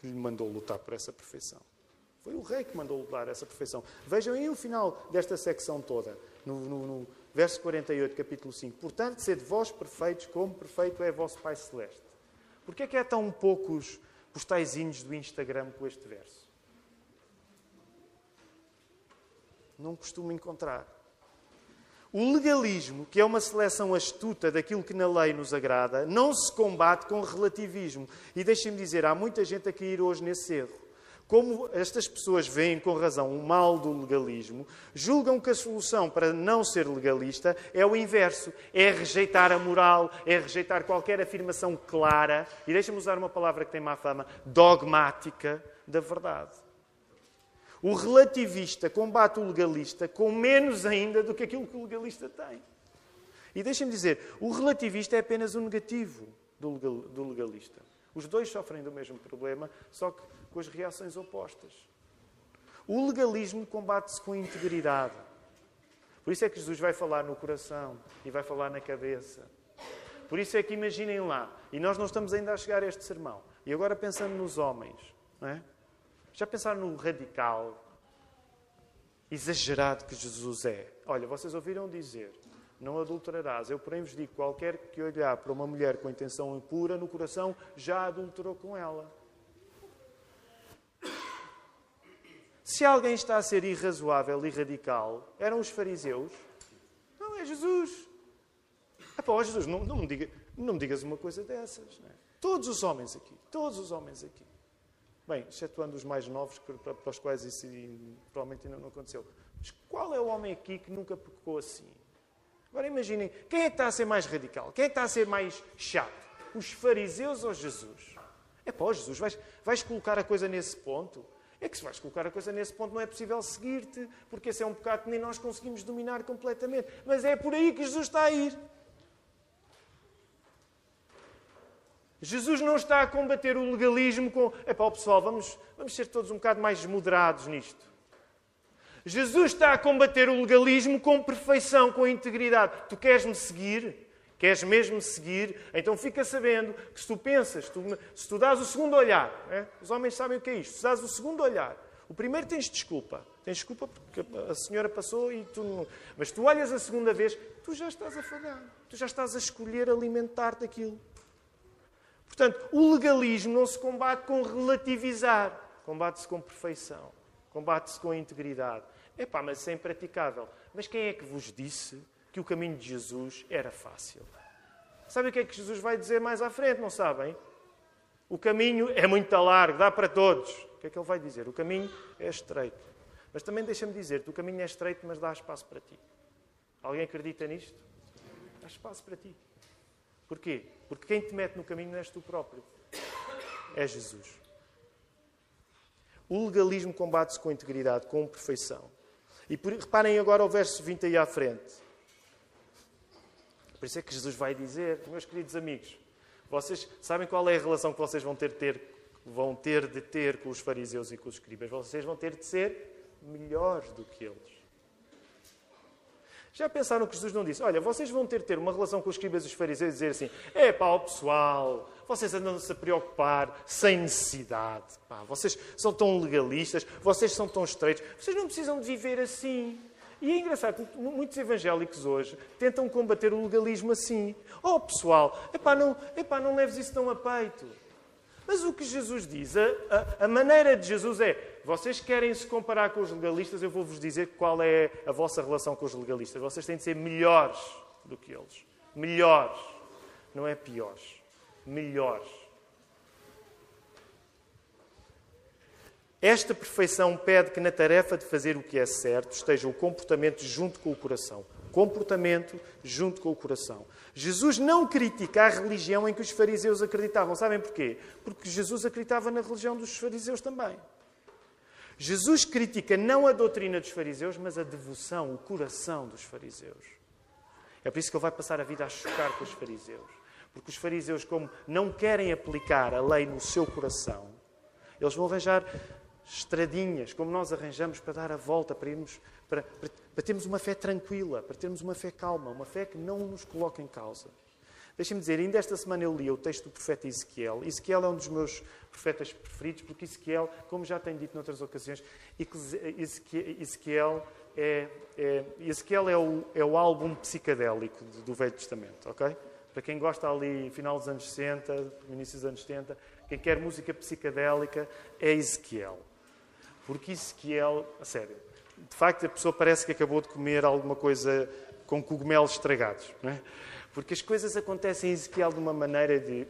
que lhe mandou lutar por essa perfeição. Foi o rei que mandou dar essa perfeição. Vejam aí o final desta secção toda, no, no, no verso 48, capítulo 5. Portanto, sede vós perfeitos, como perfeito é vosso Pai Celeste. Porquê é que há tão poucos postaizinhos do Instagram com este verso? Não costumo encontrar. O legalismo, que é uma seleção astuta daquilo que na lei nos agrada, não se combate com relativismo. E deixem-me dizer, há muita gente a cair hoje nesse erro. Como estas pessoas veem com razão o mal do legalismo, julgam que a solução para não ser legalista é o inverso: é rejeitar a moral, é rejeitar qualquer afirmação clara, e deixem-me usar uma palavra que tem má fama, dogmática da verdade. O relativista combate o legalista com menos ainda do que aquilo que o legalista tem. E deixem-me dizer, o relativista é apenas o negativo do legalista. Os dois sofrem do mesmo problema, só que com as reações opostas. O legalismo combate-se com integridade. Por isso é que Jesus vai falar no coração e vai falar na cabeça. Por isso é que imaginem lá, e nós não estamos ainda a chegar a este sermão. E agora pensando nos homens, não é? Já pensaram no radical, exagerado que Jesus é? Olha, vocês ouviram dizer: não adulterarás. Eu, porém, vos digo: qualquer que olhar para uma mulher com intenção impura no coração já adulterou com ela. Se alguém está a ser irrazoável e radical, eram os fariseus? Não, é Jesus. Ah, pá, Jesus, não, não, me diga, não me digas uma coisa dessas. É? Todos os homens aqui, todos os homens aqui. Bem, excetuando os mais novos, para, os quais isso provavelmente ainda não aconteceu. Mas qual é o homem aqui que nunca pecou assim? Agora imaginem, quem é que está a ser mais radical? Quem é que está a ser mais chato? Os fariseus ou Jesus? É pá, Jesus, vais, vais colocar a coisa nesse ponto? É que se vais colocar a coisa nesse ponto não é possível seguir-te, porque esse é um pecado que nem nós conseguimos dominar completamente. Mas é por aí que Jesus está a ir. Jesus não está a combater o legalismo com. Epá, pessoal, vamos, vamos ser todos um bocado mais moderados nisto. Jesus está a combater o legalismo com perfeição, com integridade. Tu queres-me seguir? Queres mesmo seguir? Então fica sabendo que se tu pensas, tu, se tu dás o segundo olhar, é? os homens sabem o que é isto, se dás o segundo olhar, o primeiro tens desculpa. Tens desculpa porque a senhora passou e tu não. Mas tu olhas a segunda vez, tu já estás a falhar. Tu já estás a escolher alimentar-te aquilo. Portanto, o legalismo não se combate com relativizar, combate-se com perfeição, combate-se com integridade. Epá, mas isso é impraticável. Mas quem é que vos disse que o caminho de Jesus era fácil? Sabe o que é que Jesus vai dizer mais à frente, não sabem? O caminho é muito largo, dá para todos. O que é que ele vai dizer? O caminho é estreito. Mas também deixa-me dizer-te, o caminho é estreito, mas dá espaço para ti. Alguém acredita nisto? Dá espaço para ti. Porquê? Porque quem te mete no caminho não és tu próprio. É Jesus. O legalismo combate-se com integridade, com perfeição. E por, reparem agora o verso 20 aí à frente. Por isso é que Jesus vai dizer, meus queridos amigos, vocês sabem qual é a relação que vocês vão ter, ter, vão ter de ter com os fariseus e com os escribas? Vocês vão ter de ser melhores do que eles. Já pensaram que Jesus não disse: Olha, vocês vão ter de ter uma relação com os escribas e os fariseus e dizer assim: É pá, o pessoal, vocês andam-se a preocupar sem necessidade. Pá, vocês são tão legalistas, vocês são tão estreitos, vocês não precisam de viver assim. E é engraçado que muitos evangélicos hoje tentam combater o legalismo assim. Oh, pessoal, epá, não, epá, não leves isso tão a peito. Mas o que Jesus diz, a, a, a, maneira de Jesus é: vocês querem se comparar com os legalistas, eu vou-vos dizer qual é a vossa relação com os legalistas. Vocês têm de ser melhores do que eles. Melhores. Não é piores. Melhores. Esta perfeição pede que na tarefa de fazer o que é certo esteja o comportamento junto com o coração. Comportamento junto com o coração. Jesus não critica a religião em que os fariseus acreditavam. Sabem porquê? Porque Jesus acreditava na religião dos fariseus também. Jesus critica não a doutrina dos fariseus, mas a devoção, o coração dos fariseus. É por isso que ele vai passar a vida a chocar com os fariseus. Porque os fariseus, como não querem aplicar a lei no seu coração, eles vão arranjar estradinhas, como nós arranjamos para dar a volta, para, irmos, para, para, para termos uma fé tranquila, para termos uma fé calma, uma fé que não nos coloca em causa. Deixem-me dizer, ainda esta semana eu li o texto do profeta Ezequiel. Ezequiel é um dos meus profetas preferidos, porque Ezequiel, como já tenho dito noutras ocasiões, Ezequiel é, é, Ezequiel é, o, é o álbum psicadélico do Velho Testamento, ok? Para quem gosta ali, final dos anos 60, início dos anos 70, quem quer música psicadélica é Ezequiel. Porque Ezequiel, a sério, de facto a pessoa parece que acabou de comer alguma coisa com cogumelos estragados. Não é? Porque as coisas acontecem em Ezequiel de uma maneira de.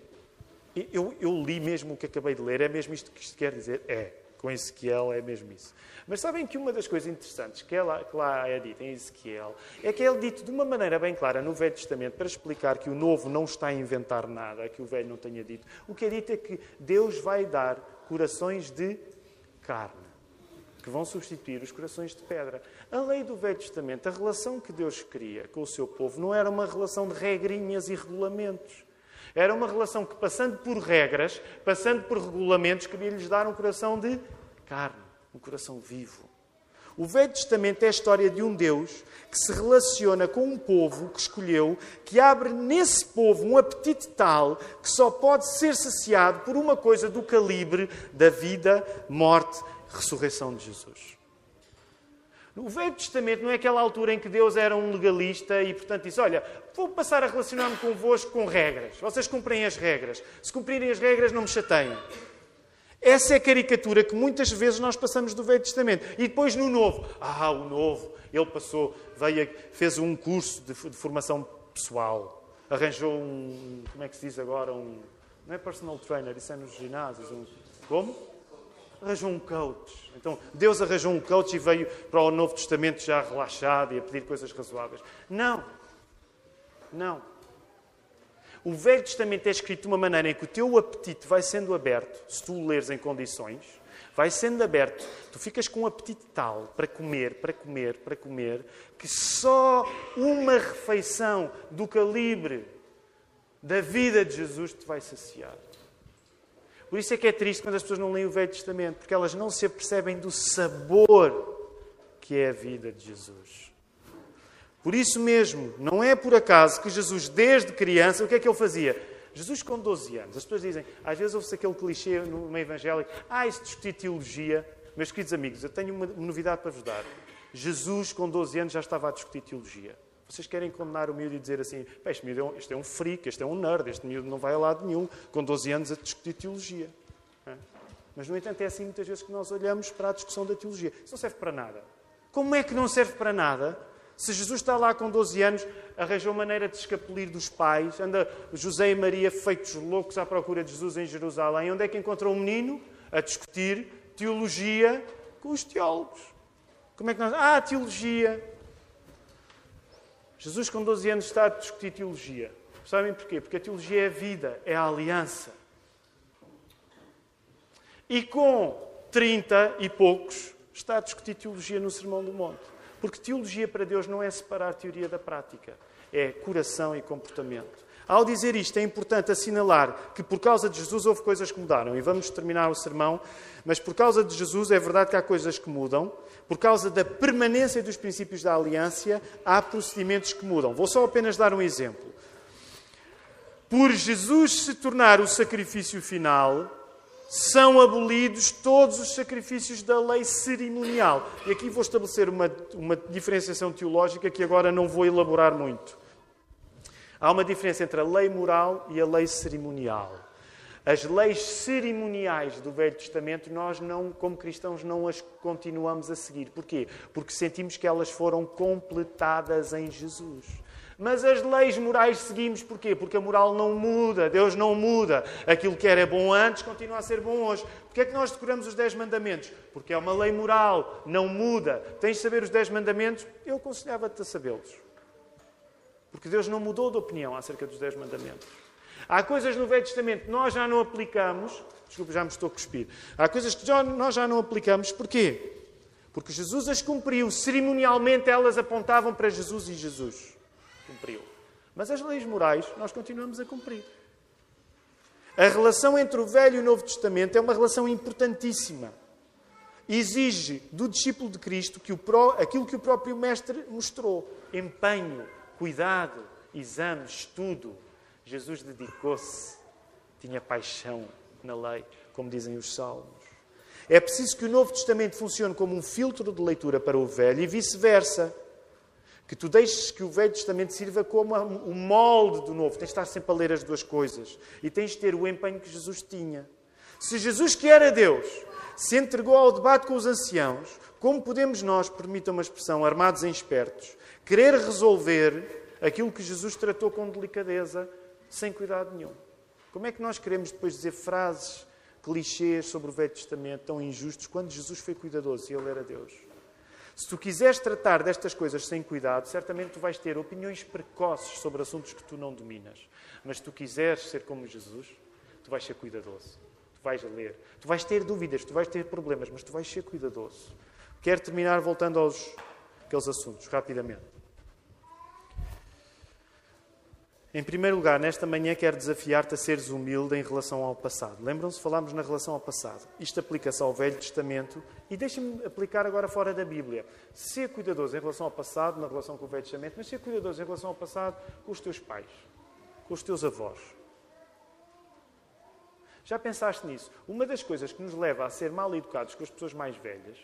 Eu, eu, li mesmo o que acabei de ler, é mesmo isto que isto quer dizer? É, com Ezequiel é mesmo isso. Mas sabem que uma das coisas interessantes que, lá, que lá é dita em Ezequiel é que é dito de uma maneira bem clara no Velho Testamento para explicar que o novo não está a inventar nada, que o velho não tenha dito. O que é dito é que Deus vai dar corações de carne que vão substituir os corações de pedra. A lei do Velho Testamento, a relação que Deus cria com o seu povo, não era uma relação de regrinhas e regulamentos. Era uma relação que, passando por regras, passando por regulamentos, queria-lhes dar um coração de carne, um coração vivo. O Velho Testamento é a história de um Deus que se relaciona com um povo que escolheu, que abre nesse povo um apetite tal que só pode ser saciado por uma coisa do calibre da vida, morte ressurreição de Jesus. No Velho Testamento não é aquela altura em que Deus era um legalista e, portanto, disse: Olha, vou passar a relacionar-me convosco com regras. Vocês cumprem as regras. Se cumprirem as regras, não me chateiem. Essa é a caricatura que muitas vezes nós passamos do Velho Testamento. E depois no Novo. Ah, o Novo. Ele passou, veio, fez um curso de, de formação pessoal. Arranjou um. Como é que se diz agora? Um. Não é personal trainer, isso é nos ginásios. Um, como? Arranjou um coach. Então, Deus arranjou um coach e veio para o Novo Testamento já relaxado e a pedir coisas razoáveis. Não. Não. O Velho Testamento é escrito de uma maneira em que o teu apetite vai sendo aberto, se tu o leres em condições, vai sendo aberto. Tu ficas com um apetite tal para comer, para comer, para comer, que só uma refeição do calibre da vida de Jesus te vai saciar. Por isso é que é triste quando as pessoas não leem o Velho Testamento, porque elas não se apercebem do sabor que é a vida de Jesus. Por isso mesmo, não é por acaso que Jesus, desde criança, o que é que ele fazia? Jesus com 12 anos. As pessoas dizem, às vezes ouve-se aquele clichê no meio evangélico, ah, isso discutir teologia. Meus queridos amigos, eu tenho uma novidade para vos dar. Jesus, com 12 anos, já estava a discutir teologia. Vocês querem condenar o miúdo e dizer assim: este miúdo é um, este é um freak, este é um nerd, este miúdo não vai a lado nenhum, com 12 anos a discutir teologia. É? Mas, no entanto, é assim muitas vezes que nós olhamos para a discussão da teologia. Isso não serve para nada. Como é que não serve para nada? Se Jesus está lá com 12 anos, arranjou maneira de escapulir dos pais, anda José e Maria feitos loucos à procura de Jesus em Jerusalém, onde é que encontrou um menino? A discutir teologia com os teólogos. Como é que nós. Ah, teologia. Jesus, com 12 anos, está a discutir teologia. Sabem porquê? Porque a teologia é a vida, é a aliança. E com 30 e poucos, está a discutir teologia no Sermão do Monte. Porque teologia para Deus não é separar teoria da prática, é coração e comportamento. Ao dizer isto, é importante assinalar que por causa de Jesus houve coisas que mudaram. E vamos terminar o sermão, mas por causa de Jesus é verdade que há coisas que mudam. Por causa da permanência dos princípios da aliança, há procedimentos que mudam. Vou só apenas dar um exemplo. Por Jesus se tornar o sacrifício final, são abolidos todos os sacrifícios da lei cerimonial. E aqui vou estabelecer uma, uma diferenciação teológica que agora não vou elaborar muito. Há uma diferença entre a lei moral e a lei cerimonial. As leis cerimoniais do Velho Testamento, nós não, como cristãos, não as continuamos a seguir. Porquê? Porque sentimos que elas foram completadas em Jesus. Mas as leis morais seguimos porquê? Porque a moral não muda, Deus não muda. Aquilo que era bom antes continua a ser bom hoje. Porquê é que nós decoramos os Dez Mandamentos? Porque é uma lei moral, não muda. Tens de saber os Dez Mandamentos? Eu aconselhava-te a sabê-los. Porque Deus não mudou de opinião acerca dos Dez Mandamentos. Há coisas no Velho Testamento que nós já não aplicamos. Desculpa, já me estou a cuspir. Há coisas que nós já não aplicamos. Porquê? Porque Jesus as cumpriu. Cerimonialmente elas apontavam para Jesus e Jesus cumpriu. Mas as leis morais nós continuamos a cumprir. A relação entre o Velho e o Novo Testamento é uma relação importantíssima. Exige do discípulo de Cristo que o, aquilo que o próprio Mestre mostrou: empenho, cuidado, exame, estudo. Jesus dedicou-se, tinha paixão na lei, como dizem os Salmos. É preciso que o Novo Testamento funcione como um filtro de leitura para o Velho e vice-versa. Que tu deixes que o Velho Testamento sirva como o molde do Novo. Tens de estar sempre a ler as duas coisas. E tens de ter o empenho que Jesus tinha. Se Jesus, que era Deus, se entregou ao debate com os anciãos, como podemos nós, permita uma expressão, armados em espertos, Querer resolver aquilo que Jesus tratou com delicadeza, sem cuidado nenhum. Como é que nós queremos depois dizer frases, clichês sobre o Velho Testamento tão injustos, quando Jesus foi cuidadoso e Ele era Deus? Se tu quiseres tratar destas coisas sem cuidado, certamente tu vais ter opiniões precoces sobre assuntos que tu não dominas. Mas se tu quiseres ser como Jesus, tu vais ser cuidadoso. Tu vais ler. Tu vais ter dúvidas, tu vais ter problemas, mas tu vais ser cuidadoso. Quero terminar voltando aos aqueles assuntos, rapidamente. Em primeiro lugar, nesta manhã quero desafiar-te a seres humilde em relação ao passado. Lembram-se? Falámos na relação ao passado. Isto aplica-se ao Velho Testamento e deixem-me aplicar agora fora da Bíblia. Ser cuidadoso em relação ao passado, na relação com o Velho Testamento, mas ser cuidadoso em relação ao passado com os teus pais, com os teus avós. Já pensaste nisso? Uma das coisas que nos leva a ser mal educados com as pessoas mais velhas,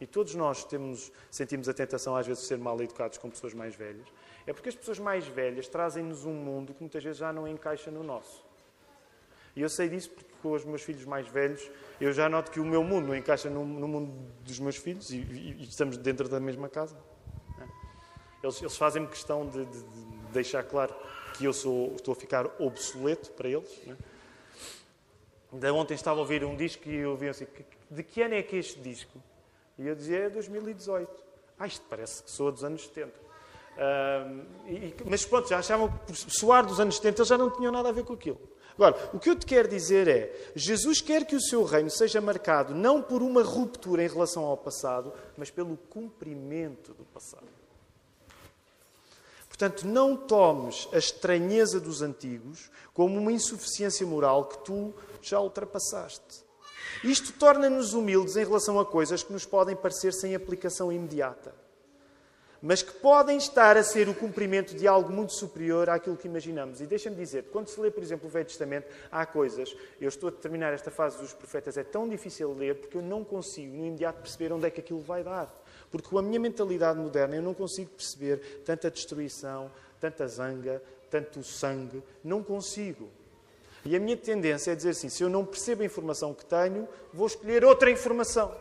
e todos nós temos, sentimos a tentação às vezes de ser mal educados com pessoas mais velhas, é porque as pessoas mais velhas trazem-nos um mundo que muitas vezes já não encaixa no nosso. E eu sei disso porque com os meus filhos mais velhos eu já noto que o meu mundo não encaixa no, no mundo dos meus filhos e, e, e, estamos dentro da mesma casa. É. Eles, eles fazem-me questão de, de, de, deixar claro que eu sou, estou a ficar obsoleto para eles. Né? Ontem estava a ouvir um disco e eu ouvi assim: de que ano é que este disco? E eu dizia: é 2018. Ah, isto parece que soa dos anos 70. Uh, e, mas pronto, já achavam que soar dos anos 70 eles já não tinham nada a ver com aquilo. Agora, o que eu te quero dizer é: Jesus quer que o seu reino seja marcado não por uma ruptura em relação ao passado, mas pelo cumprimento do passado. Portanto, não tomes a estranheza dos antigos como uma insuficiência moral que tu já ultrapassaste. Isto torna-nos humildes em relação a coisas que nos podem parecer sem aplicação imediata mas que podem estar a ser o cumprimento de algo muito superior àquilo que imaginamos. E deixa-me dizer, quando se lê, por exemplo, o Velho Testamento, há coisas, eu estou a terminar esta fase dos profetas, é tão difícil ler porque eu não consigo, no imediato, perceber onde é que aquilo vai dar. Porque com a minha mentalidade moderna eu não consigo perceber tanta destruição, tanta zanga, tanto sangue, não consigo. E a minha tendência é dizer assim: se eu não percebo a informação que tenho, vou escolher outra informação.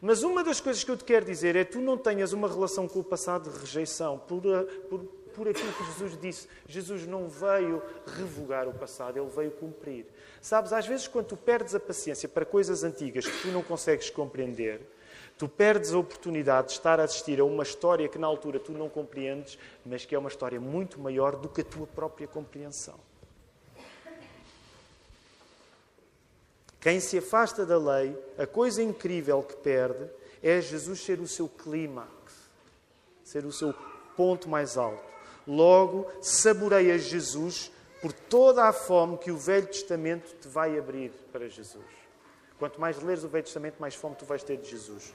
Mas uma das coisas que eu te quero dizer é que tu não tenhas uma relação com o passado de rejeição por, por, por aquilo que Jesus disse. Jesus não veio revogar o passado, ele veio cumprir. Sabes, às vezes, quando tu perdes a paciência para coisas antigas que tu não consegues compreender, tu perdes a oportunidade de estar a assistir a uma história que na altura tu não compreendes, mas que é uma história muito maior do que a tua própria compreensão. Quem se afasta da lei, a coisa incrível que perde é Jesus ser o seu clímax, ser o seu ponto mais alto. Logo, saboreia Jesus por toda a fome que o Velho Testamento te vai abrir para Jesus. Quanto mais leres o Velho Testamento, mais fome tu vais ter de Jesus.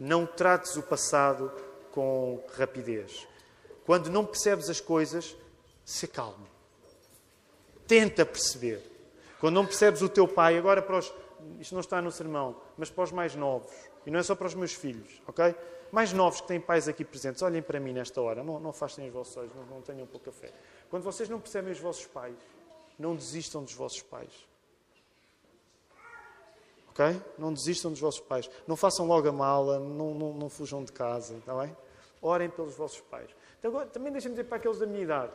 Não trates o passado com rapidez. Quando não percebes as coisas, se calme. Tenta perceber. Quando não percebes o teu pai, agora para os. Isto não está no sermão, mas para os mais novos. E não é só para os meus filhos, ok? Mais novos que têm pais aqui presentes, olhem para mim nesta hora. Não, não afastem os vossos olhos, não, não tenham pouca fé. Quando vocês não percebem os vossos pais, não desistam dos vossos pais. Ok? Não desistam dos vossos pais. Não façam logo a mala, não, não, não fujam de casa, está bem? Orem pelos vossos pais. Então, agora, também deixem-me dizer para aqueles da minha idade.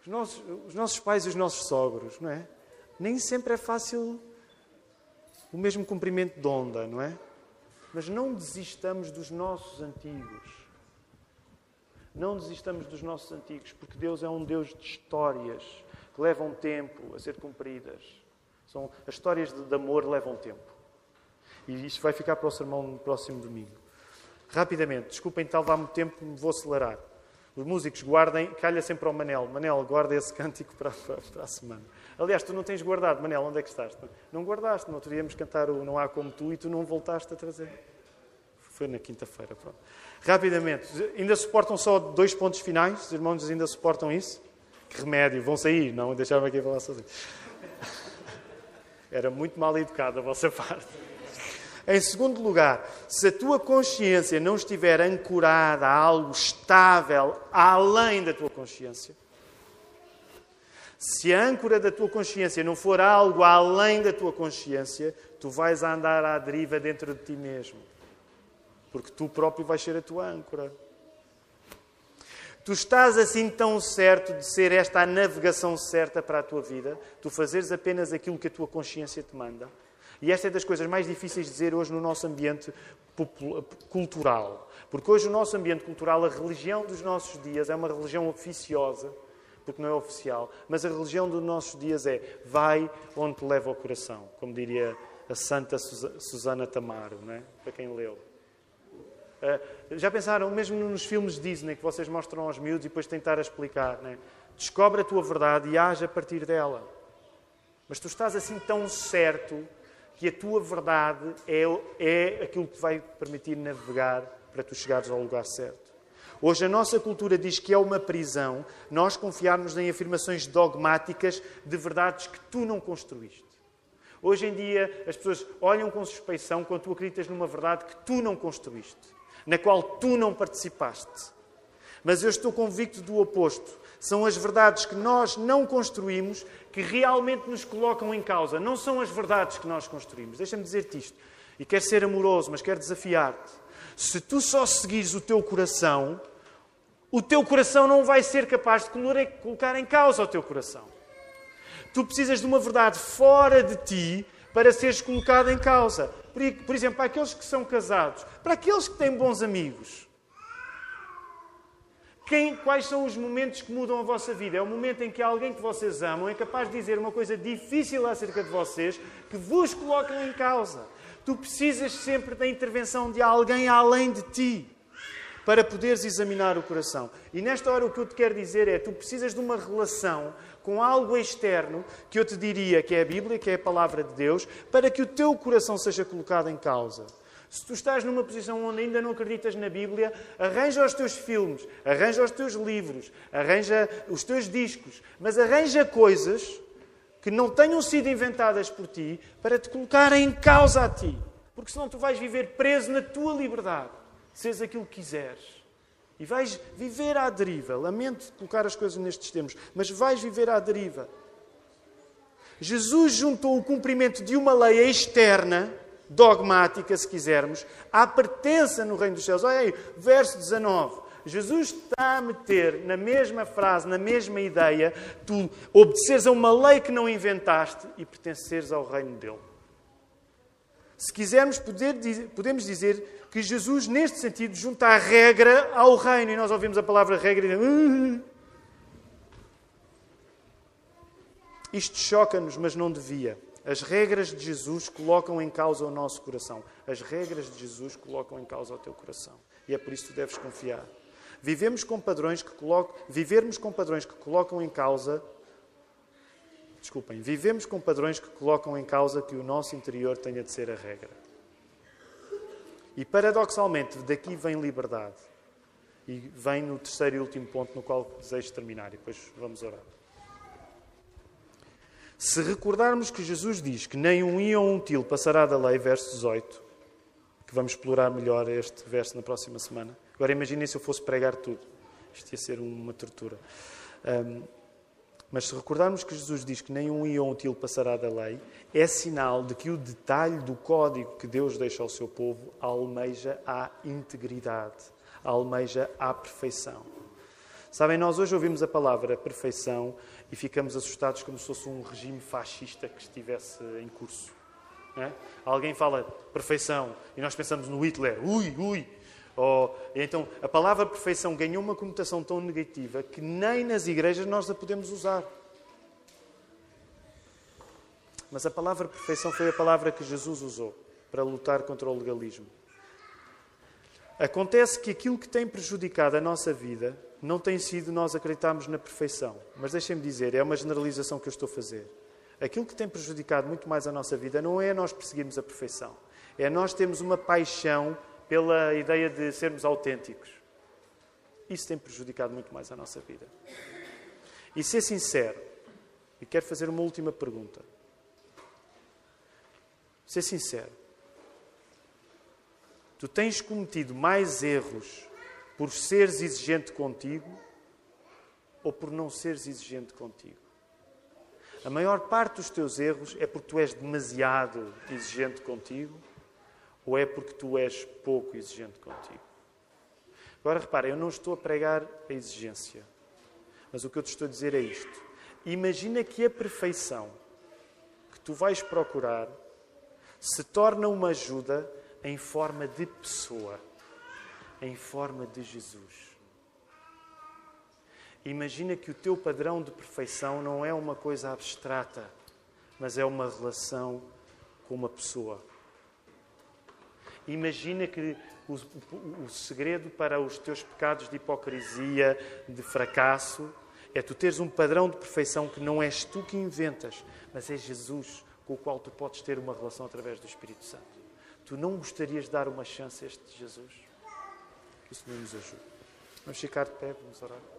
Os nossos, os nossos pais e os nossos sogros, não é? Nem sempre é fácil o mesmo comprimento de onda, não é? Mas não desistamos dos nossos antigos. Não desistamos dos nossos antigos, porque Deus é um Deus de histórias que levam tempo a ser cumpridas. São, as histórias de, de amor levam tempo. E isto vai ficar para o sermão no próximo domingo. Rapidamente, desculpem, tal muito tempo, me vou acelerar. Os músicos guardem, calha sempre ao Manel. Manel, guarda esse cântico para, para, para a semana. Aliás, tu não tens guardado, Manel, onde é que estás? Não guardaste, não teríamos cantar o Não Há Como Tu e tu não voltaste a trazer. Foi na quinta-feira, pronto. Rapidamente, ainda suportam só dois pontos finais? Os irmãos ainda suportam isso? Que remédio, vão sair, não deixava aqui falar sozinho. Era muito mal educado a vossa parte. Em segundo lugar, se a tua consciência não estiver ancorada a algo estável além da tua consciência, se a âncora da tua consciência não for algo além da tua consciência, tu vais andar à deriva dentro de ti mesmo. Porque tu próprio vais ser a tua âncora. Tu estás assim tão certo de ser esta a navegação certa para a tua vida, tu fazeres apenas aquilo que a tua consciência te manda. E esta é das coisas mais difíceis de dizer hoje no nosso ambiente cultural. Porque hoje, no nosso ambiente cultural, a religião dos nossos dias é uma religião oficiosa, porque não é oficial, mas a religião dos nossos dias é vai onde te leva o coração, como diria a santa Susana Tamaro, não é? para quem leu. Uh, já pensaram, mesmo nos filmes Disney que vocês mostram aos miúdos e depois tentar explicar, é? descobre a tua verdade e age a partir dela. Mas tu estás assim tão certo que a tua verdade é, é aquilo que te vai permitir navegar para tu chegares ao lugar certo. Hoje a nossa cultura diz que é uma prisão nós confiarmos em afirmações dogmáticas de verdades que tu não construíste. Hoje em dia as pessoas olham com suspeição quando tu acreditas numa verdade que tu não construíste, na qual tu não participaste. Mas eu estou convicto do oposto. São as verdades que nós não construímos que realmente nos colocam em causa. Não são as verdades que nós construímos. Deixa-me dizer-te isto. E quero ser amoroso, mas quero desafiar-te. Se tu só seguires o teu coração, o teu coração não vai ser capaz de colocar em causa o teu coração. Tu precisas de uma verdade fora de ti para seres colocado em causa. Por exemplo, para aqueles que são casados, para aqueles que têm bons amigos. Quem, quais são os momentos que mudam a vossa vida? É o momento em que alguém que vocês amam é capaz de dizer uma coisa difícil acerca de vocês que vos colocam em causa. Tu precisas sempre da intervenção de alguém além de ti para poderes examinar o coração. E nesta hora o que eu te quero dizer é: tu precisas de uma relação com algo externo que eu te diria que é a Bíblia, que é a palavra de Deus, para que o teu coração seja colocado em causa. Se tu estás numa posição onde ainda não acreditas na Bíblia, arranja os teus filmes, arranja os teus livros, arranja os teus discos, mas arranja coisas que não tenham sido inventadas por ti para te colocar em causa a ti. Porque senão tu vais viver preso na tua liberdade, seres aquilo que quiseres. E vais viver à deriva. Lamento colocar as coisas nestes termos, mas vais viver à deriva. Jesus juntou o cumprimento de uma lei externa dogmática, se quisermos, à pertença no reino dos céus. Olha aí, verso 19. Jesus está a meter na mesma frase, na mesma ideia, tu obedeceres a uma lei que não inventaste e pertenceres ao reino dele. Se quisermos, poder, podemos dizer que Jesus, neste sentido, junta a regra ao reino. E nós ouvimos a palavra regra e dizemos. Isto choca-nos, mas não devia. As regras de Jesus colocam em causa o nosso coração. As regras de Jesus colocam em causa o teu coração. E é por isso que tu deves confiar. Vivemos com padrões que colocam, vivermos com padrões que colocam em causa Desculpem, vivemos com padrões que colocam em causa que o nosso interior tenha de ser a regra. E paradoxalmente, daqui vem liberdade. E vem no terceiro e último ponto no qual desejo terminar, e depois vamos orar. Se recordarmos que Jesus diz que nem um i ou um til passará da lei, verso 18, que vamos explorar melhor este verso na próxima semana. Agora imaginem se eu fosse pregar tudo. Isto ia ser uma tortura. Um, mas se recordarmos que Jesus diz que nem um i ou um til passará da lei, é sinal de que o detalhe do código que Deus deixa ao seu povo almeja a integridade, almeja a perfeição. Sabem, nós hoje ouvimos a palavra perfeição e ficamos assustados como se fosse um regime fascista que estivesse em curso. É? Alguém fala perfeição e nós pensamos no Hitler, ui, ui. Ou, então a palavra perfeição ganhou uma conotação tão negativa que nem nas igrejas nós a podemos usar. Mas a palavra perfeição foi a palavra que Jesus usou para lutar contra o legalismo. Acontece que aquilo que tem prejudicado a nossa vida não tem sido nós acreditarmos na perfeição. Mas deixem-me dizer, é uma generalização que eu estou a fazer. Aquilo que tem prejudicado muito mais a nossa vida não é nós perseguirmos a perfeição. É nós termos uma paixão pela ideia de sermos autênticos. Isso tem prejudicado muito mais a nossa vida. E ser sincero, e quero fazer uma última pergunta. Ser sincero. Tu tens cometido mais erros por seres exigente contigo ou por não seres exigente contigo. A maior parte dos teus erros é porque tu és demasiado exigente contigo ou é porque tu és pouco exigente contigo. Agora repara, eu não estou a pregar a exigência, mas o que eu te estou a dizer é isto. Imagina que a perfeição que tu vais procurar se torna uma ajuda em forma de pessoa, em forma de Jesus. Imagina que o teu padrão de perfeição não é uma coisa abstrata, mas é uma relação com uma pessoa. Imagina que o, o, o, segredo para os teus pecados de hipocrisia, de fracasso, é tu teres um padrão de perfeição que não és tu que inventas, mas é Jesus com o qual tu podes ter uma relação através do Espírito Santo. Tu não gostarias de dar uma chance a este Jesus? Que isso não nos ajude. Vamos ficar de pé, vamos orar.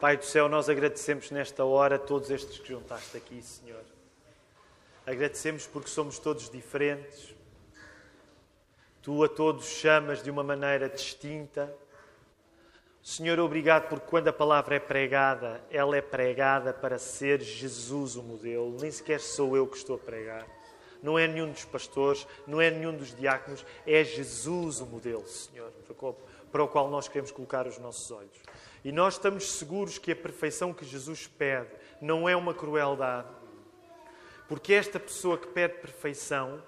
Pai do céu, nós agradecemos nesta hora todos estes que juntaste aqui, Senhor. Agradecemos porque somos todos diferentes. Tu a todos chamas de uma maneira distinta. Senhor, obrigado porque quando a palavra é pregada, ela é pregada para ser Jesus o modelo. Nem sequer sou eu que estou a pregar. Não é nenhum dos pastores, não é nenhum dos diáconos, é Jesus o modelo, Senhor, para o qual nós queremos colocar os nossos olhos. E nós estamos seguros que a perfeição que Jesus pede não é uma crueldade. Porque esta pessoa que pede perfeição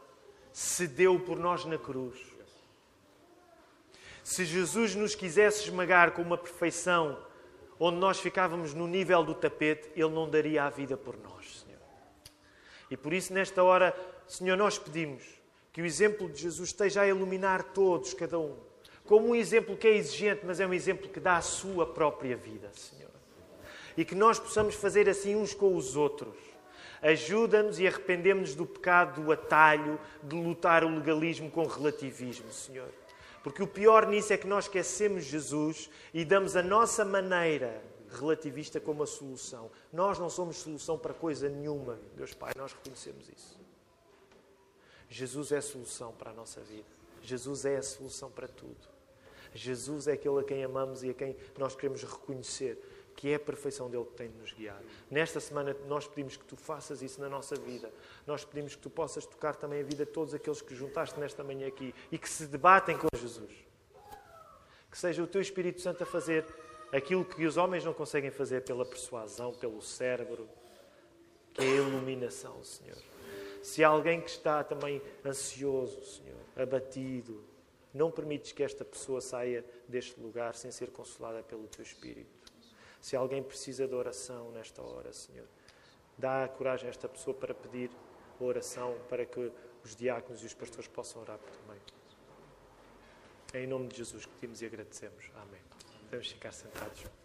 se deu por nós na cruz. Se Jesus nos quisesse esmagar com uma perfeição onde nós ficávamos no nível do tapete, Ele não daria a vida por nós, Senhor. E por isso, nesta hora, Senhor, nós pedimos que o exemplo de Jesus esteja a iluminar todos, cada um como um exemplo que é exigente, mas é um exemplo que dá a sua própria vida, Senhor. E que nós possamos fazer assim uns com os outros. Ajuda-nos e arrependemos-nos do pecado do atalho, de lutar o legalismo com relativismo, Senhor. Porque o pior nisso é que nós esquecemos Jesus e damos a nossa maneira relativista como a solução. Nós não somos solução para coisa nenhuma, Deus Pai, nós reconhecemos isso. Jesus é a solução para a nossa vida. Jesus é a solução para tudo. Jesus é aquele a quem amamos e a quem nós queremos reconhecer que é a perfeição dele que tem de nos guiar. Nesta semana nós pedimos que tu faças isso na nossa vida. Nós pedimos que tu possas tocar também a vida de todos aqueles que juntaste nesta manhã aqui e que se debatem com Jesus. Que seja o teu Espírito Santo a fazer aquilo que os homens não conseguem fazer pela persuasão, pelo cérebro, que é a iluminação, Senhor. Se há alguém que está também ansioso, Senhor, abatido, não permites que esta pessoa saia deste lugar sem ser consolada pelo teu Espírito. Se alguém precisa de oração nesta hora, Senhor, dá a coragem a esta pessoa para pedir oração para que os diáconos e os pastores possam orar por também. É em nome de Jesus que pedimos e agradecemos. Amém. Podemos ficar sentados.